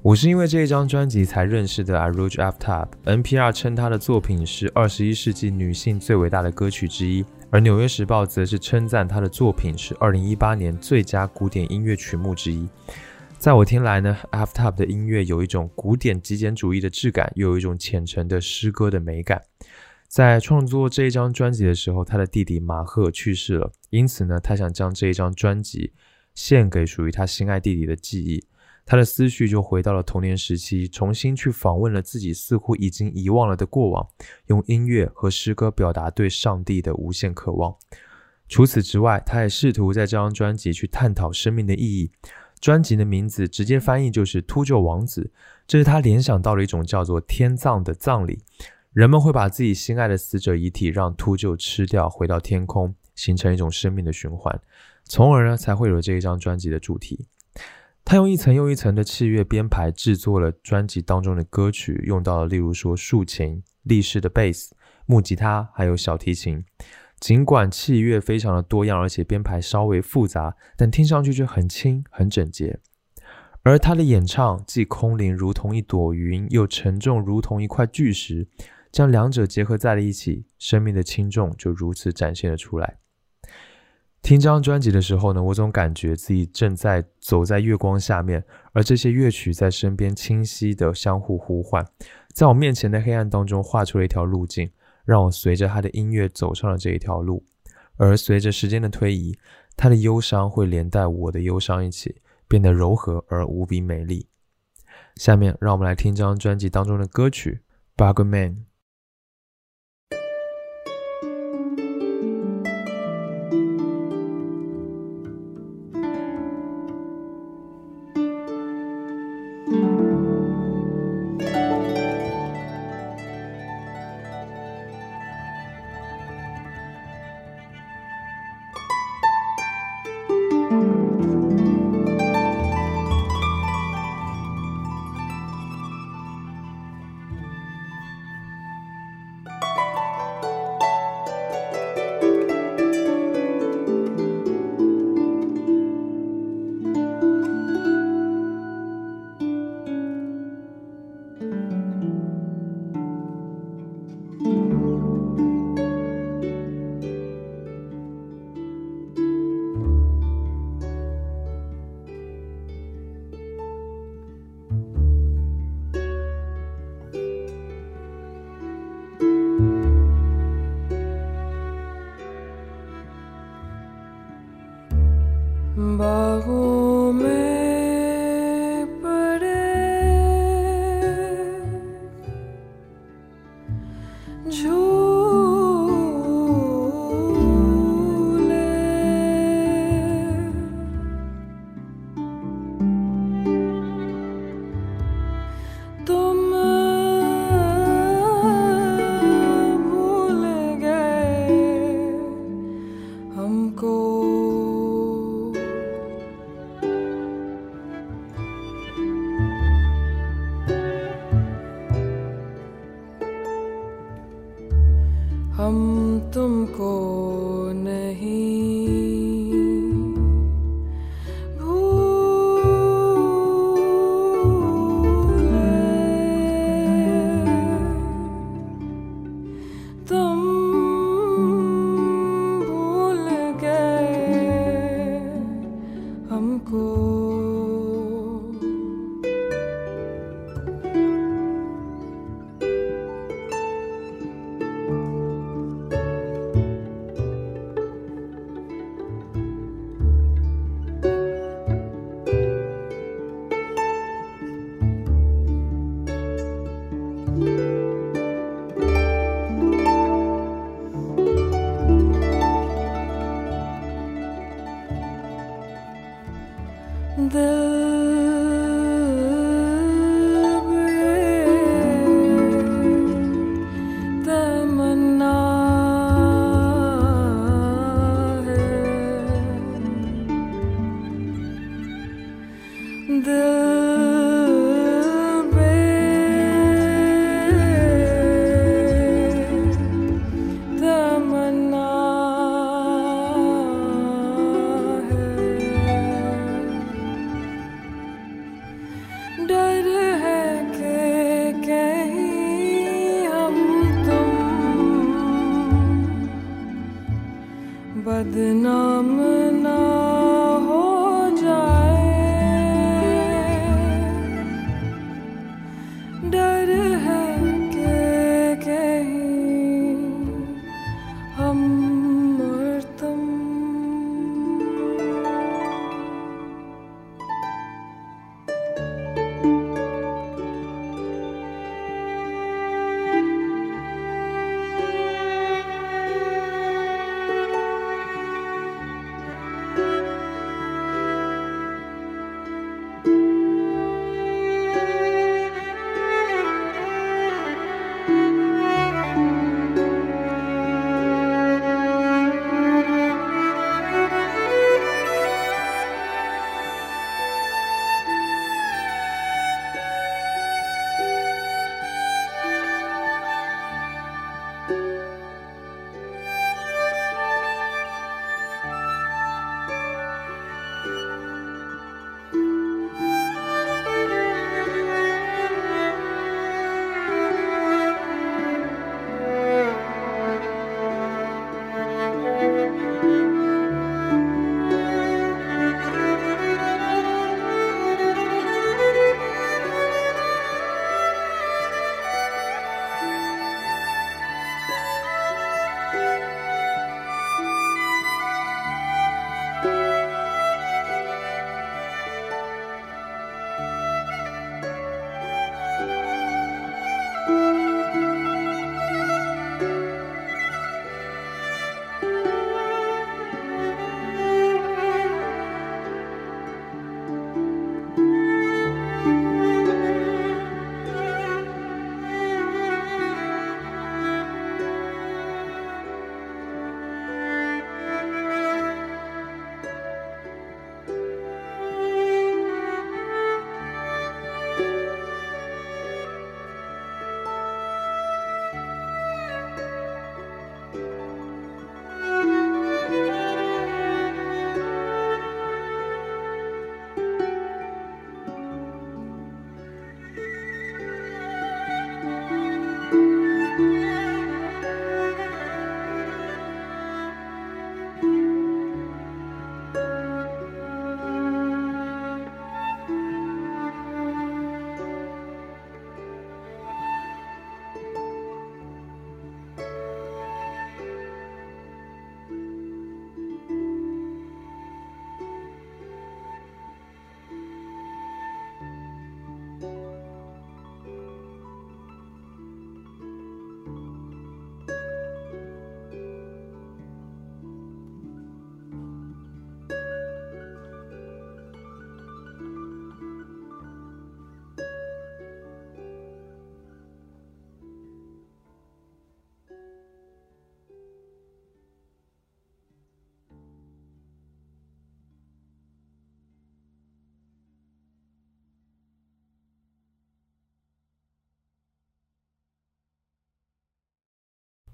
我是因为这一张专辑才认识的 Aruj Aftab。NPR 称他的作品是二十一世纪女性最伟大的歌曲之一，而《纽约时报》则是称赞他的作品是二零一八年最佳古典音乐曲目之一。在我听来呢，Aftab 的音乐有一种古典极简主义的质感，又有一种虔诚的诗歌的美感。在创作这一张专辑的时候，他的弟弟马赫去世了，因此呢，他想将这一张专辑献给属于他心爱弟弟的记忆。他的思绪就回到了童年时期，重新去访问了自己似乎已经遗忘了的过往，用音乐和诗歌表达对上帝的无限渴望。除此之外，他也试图在这张专辑去探讨生命的意义。专辑的名字直接翻译就是“秃鹫王子”，这是他联想到了一种叫做天葬的葬礼。人们会把自己心爱的死者遗体让秃鹫吃掉，回到天空，形成一种生命的循环，从而呢才会有这一张专辑的主题。他用一层又一层的器乐编排制作了专辑当中的歌曲，用到了例如说竖琴、立式的贝斯、木吉他，还有小提琴。尽管器乐非常的多样，而且编排稍微复杂，但听上去却很轻、很整洁。而他的演唱既空灵如同一朵云，又沉重如同一块巨石。将两者结合在了一起，生命的轻重就如此展现了出来。听这张专辑的时候呢，我总感觉自己正在走在月光下面，而这些乐曲在身边清晰的相互呼唤，在我面前的黑暗当中画出了一条路径，让我随着他的音乐走上了这一条路。而随着时间的推移，他的忧伤会连带我的忧伤一起，变得柔和而无比美丽。下面让我们来听这张专辑当中的歌曲《Bugman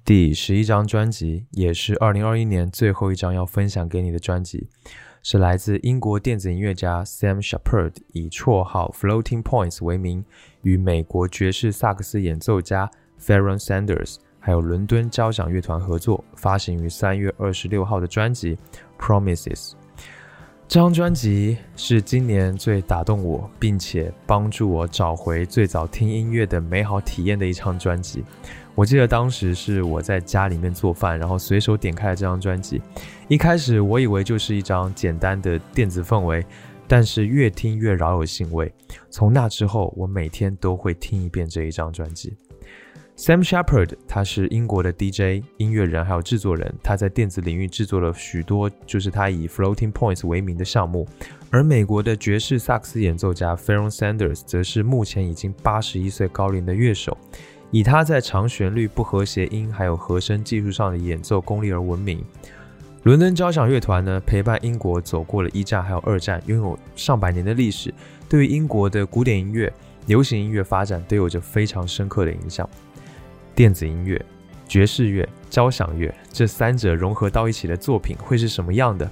第十一张专辑，也是二零二一年最后一张要分享给你的专辑，是来自英国电子音乐家 Sam Shepard 以绰号 Floating Points 为名，与美国爵士萨克斯演奏家 Farron Sanders 还有伦敦交响乐团合作发行于三月二十六号的专辑 Promises。这张专辑是今年最打动我，并且帮助我找回最早听音乐的美好体验的一张专辑。我记得当时是我在家里面做饭，然后随手点开了这张专辑。一开始我以为就是一张简单的电子氛围，但是越听越饶有兴味。从那之后，我每天都会听一遍这一张专辑。Sam Shepard，他是英国的 DJ 音乐人，还有制作人。他在电子领域制作了许多，就是他以 Floating Points 为名的项目。而美国的爵士萨克斯演奏家 Farron Sanders，则是目前已经八十一岁高龄的乐手。以他在长旋律、不和谐音还有和声技术上的演奏功力而闻名。伦敦交响乐团呢，陪伴英国走过了一战还有二战，拥有上百年的历史，对于英国的古典音乐、流行音乐发展都有着非常深刻的影响。电子音乐、爵士乐、交响乐这三者融合到一起的作品会是什么样的？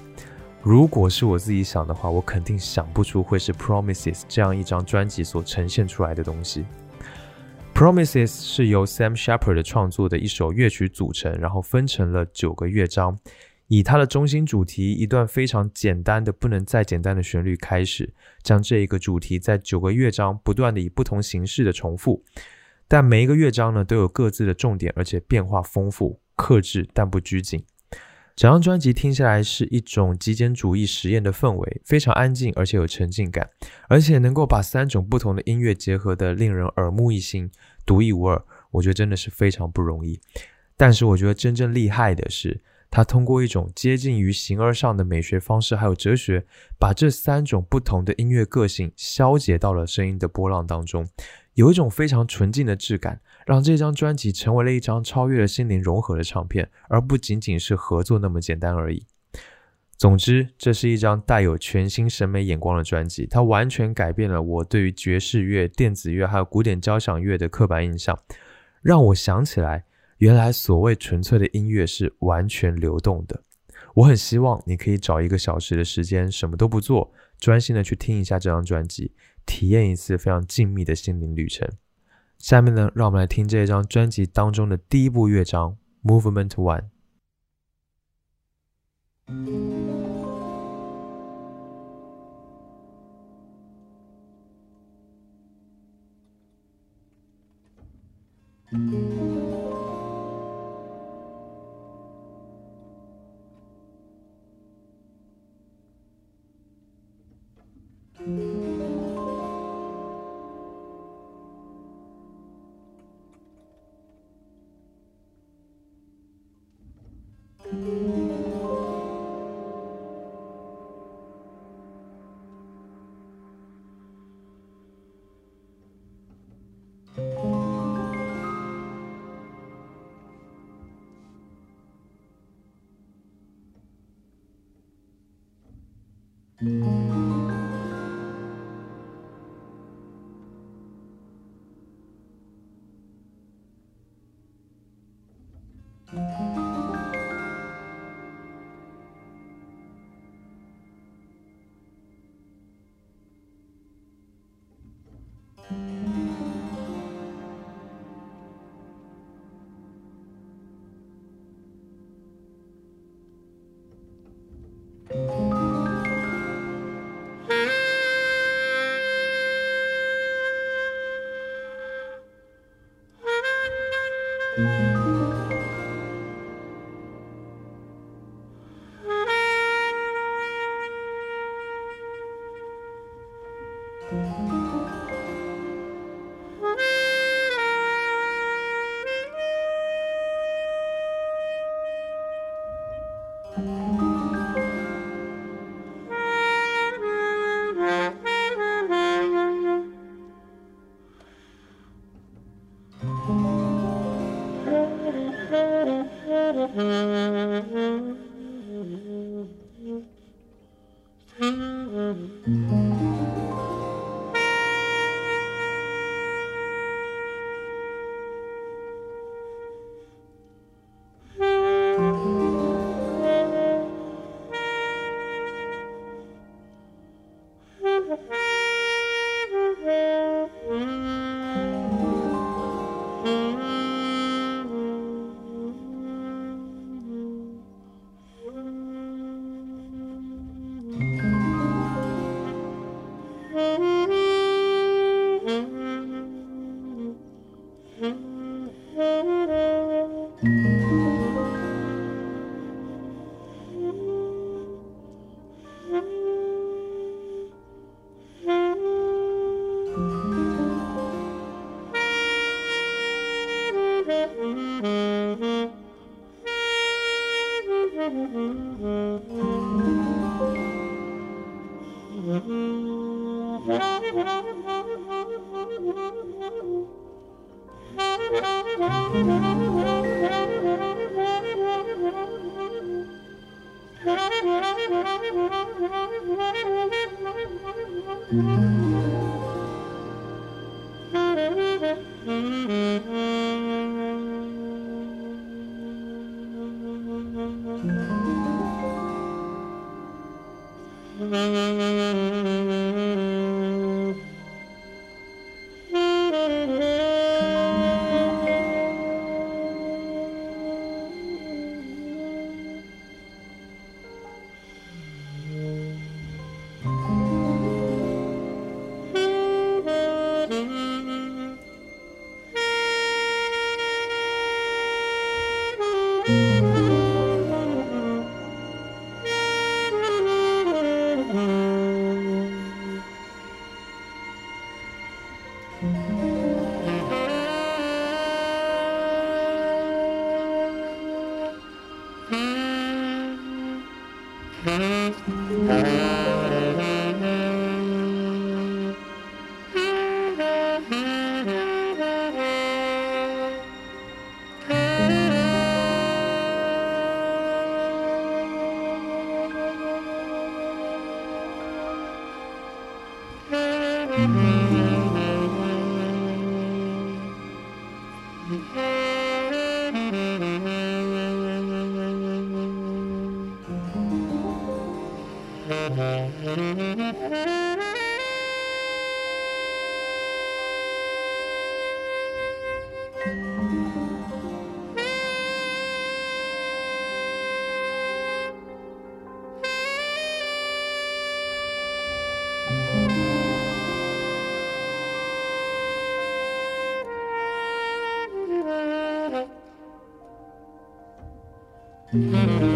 如果是我自己想的话，我肯定想不出会是 Promises 这样一张专辑所呈现出来的东西。Promises 是由 Sam Shepard 创作的一首乐曲组成，然后分成了九个乐章，以它的中心主题一段非常简单的、不能再简单的旋律开始，将这一个主题在九个乐章不断的以不同形式的重复，但每一个乐章呢都有各自的重点，而且变化丰富、克制但不拘谨。整张专辑听下来是一种极简主义实验的氛围，非常安静，而且有沉浸感，而且能够把三种不同的音乐结合的令人耳目一新、独一无二。我觉得真的是非常不容易。但是我觉得真正厉害的是，他通过一种接近于形而上的美学方式，还有哲学，把这三种不同的音乐个性消解到了声音的波浪当中，有一种非常纯净的质感。让这张专辑成为了一张超越了心灵融合的唱片，而不仅仅是合作那么简单而已。总之，这是一张带有全新审美眼光的专辑，它完全改变了我对于爵士乐、电子乐还有古典交响乐的刻板印象，让我想起来，原来所谓纯粹的音乐是完全流动的。我很希望你可以找一个小时的时间，什么都不做，专心的去听一下这张专辑，体验一次非常静谧的心灵旅程。下面呢，让我们来听这一张专辑当中的第一部乐章，Movement One。Mm-hmm. Mm-hmm.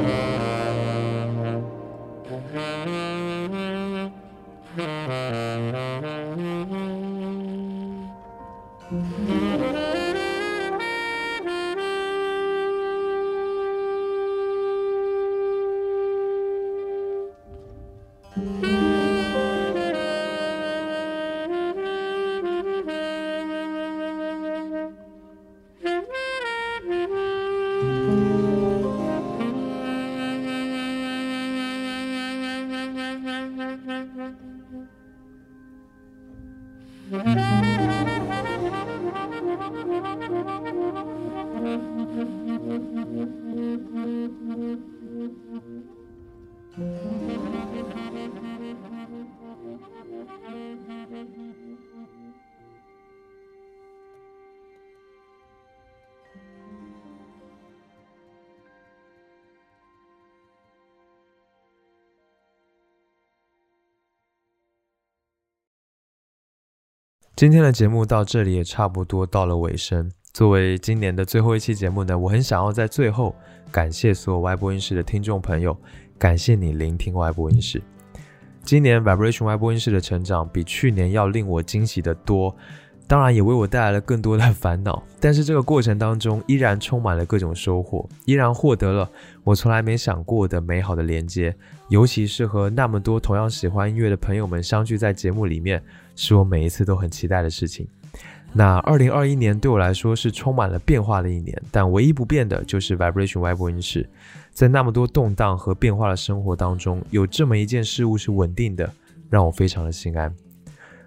今天的节目到这里也差不多到了尾声。作为今年的最后一期节目呢，我很想要在最后感谢所有外播音室的听众朋友，感谢你聆听外播音室。今年 Vibration 外播音室的成长比去年要令我惊喜的多，当然也为我带来了更多的烦恼。但是这个过程当中依然充满了各种收获，依然获得了我从来没想过的美好的连接，尤其是和那么多同样喜欢音乐的朋友们相聚在节目里面，是我每一次都很期待的事情。那二零二一年对我来说是充满了变化的一年，但唯一不变的就是 Vibration 外播音室。在那么多动荡和变化的生活当中，有这么一件事物是稳定的，让我非常的心安。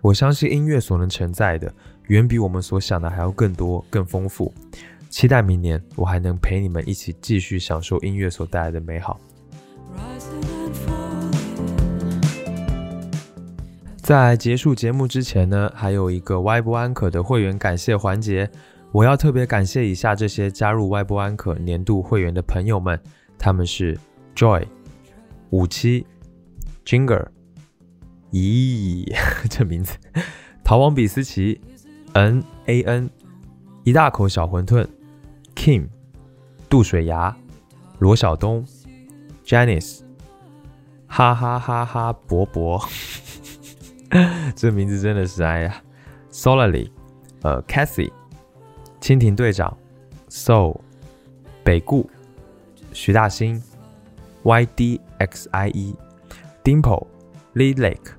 我相信音乐所能承载的，远比我们所想的还要更多、更丰富。期待明年我还能陪你们一起继续享受音乐所带来的美好。在结束节目之前呢，还有一个歪播安可的会员感谢环节，我要特别感谢一下这些加入歪播安可年度会员的朋友们，他们是 Joy、五七、Jinger、咦，这名字，逃亡比斯奇、N A N、一大口小馄饨，Kim，杜水牙，罗晓东，Janice，哈哈哈哈博博，这名字真的是哎呀，Solely，呃，Cathy，蜻蜓队长，Soul，北固，徐大兴，YDXIE，Dimple，Lee Lake，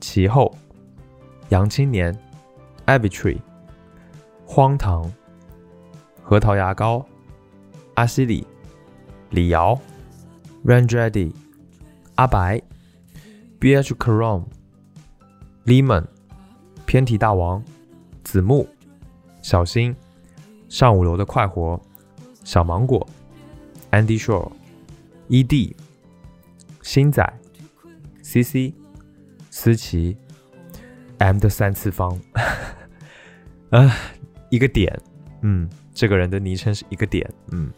其后，杨青年，Arbitrary，荒唐，核桃牙膏，阿西里，李瑶，Randrady，阿白，BH Chrome，Lemon，偏题大王，子木，小新，上五楼的快活，小芒果，Andy Shaw，ED，星仔，CC，思琪，M 的三次方，啊，一个点，嗯，这个人的昵称是一个点，嗯，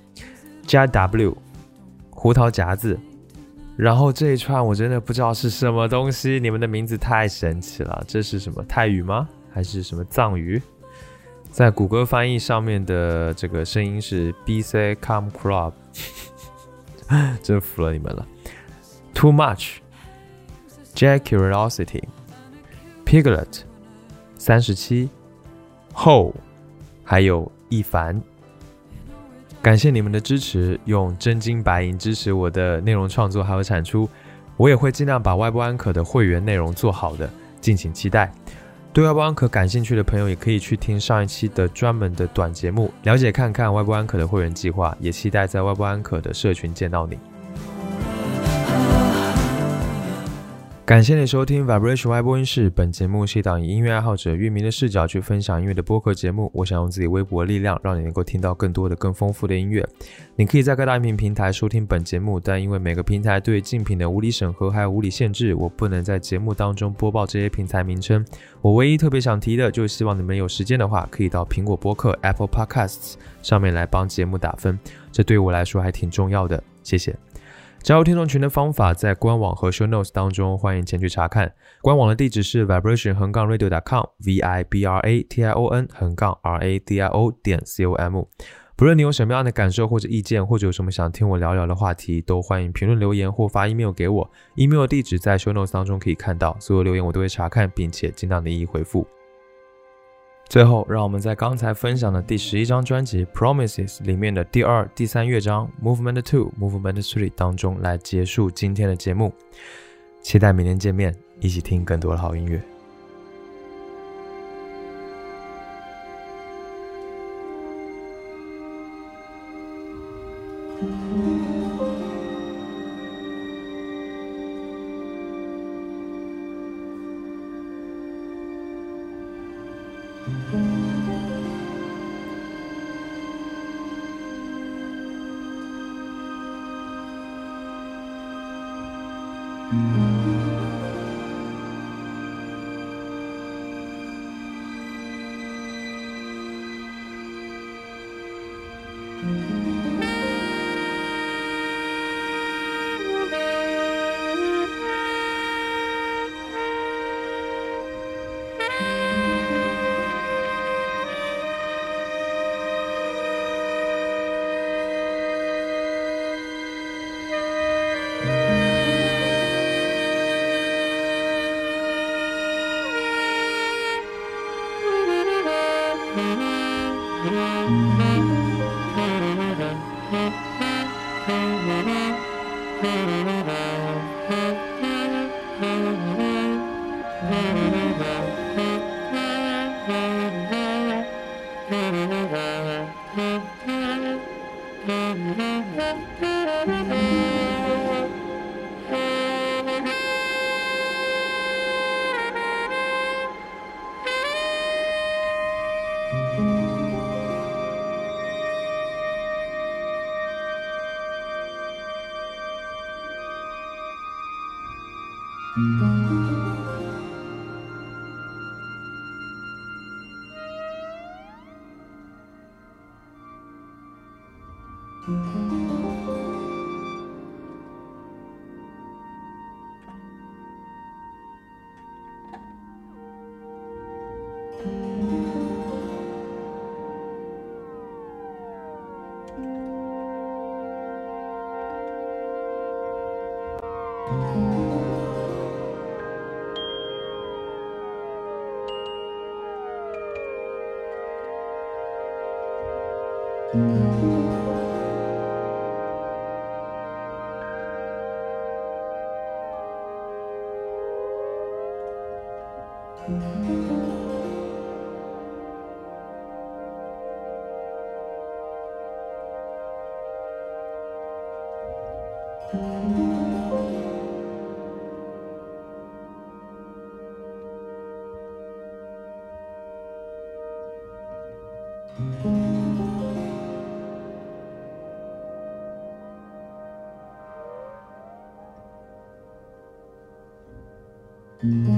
加 W，胡桃夹子，然后这一串我真的不知道是什么东西，你们的名字太神奇了，这是什么泰语吗？还是什么藏语？在谷歌翻译上面的这个声音是 B C Come Club，真服了你们了。Too much，Jack Curiosity，Piglet，三十七后还有一凡。感谢你们的支持，用真金白银支持我的内容创作还有产出，我也会尽量把外部安可的会员内容做好的，敬请期待。对外部安可感兴趣的朋友，也可以去听上一期的专门的短节目，了解看看外部安可的会员计划，也期待在外部安可的社群见到你。感谢你收听 Vibration 外播音室。本节目是一档以音乐爱好者、乐迷的视角去分享音乐的播客节目。我想用自己微薄的力量，让你能够听到更多的、更丰富的音乐。你可以在各大音频平台收听本节目，但因为每个平台对竞品的无理审核还有无理限制，我不能在节目当中播报这些平台名称。我唯一特别想提的，就是希望你们有时间的话，可以到苹果播客 （Apple Podcasts） 上面来帮节目打分，这对我来说还挺重要的。谢谢。加入听众群的方法在官网和 show notes 当中，欢迎前去查看。官网的地址是 vibration 横杠 radio.com，v i b r a t i o n 横杠 r a d i o 点 c o m。不论你有什么样的感受或者意见，或者有什么想听我聊聊的话题，都欢迎评论留言或发 email 给我。email 地址在 show notes 当中可以看到，所有留言我都会查看，并且尽量的一一回复。最后，让我们在刚才分享的第十一张专辑《Promises》里面的第二、第三乐章《Movement Two》、《Movement Three》当中来结束今天的节目。期待明天见面，一起听更多的好音乐。Música 嗯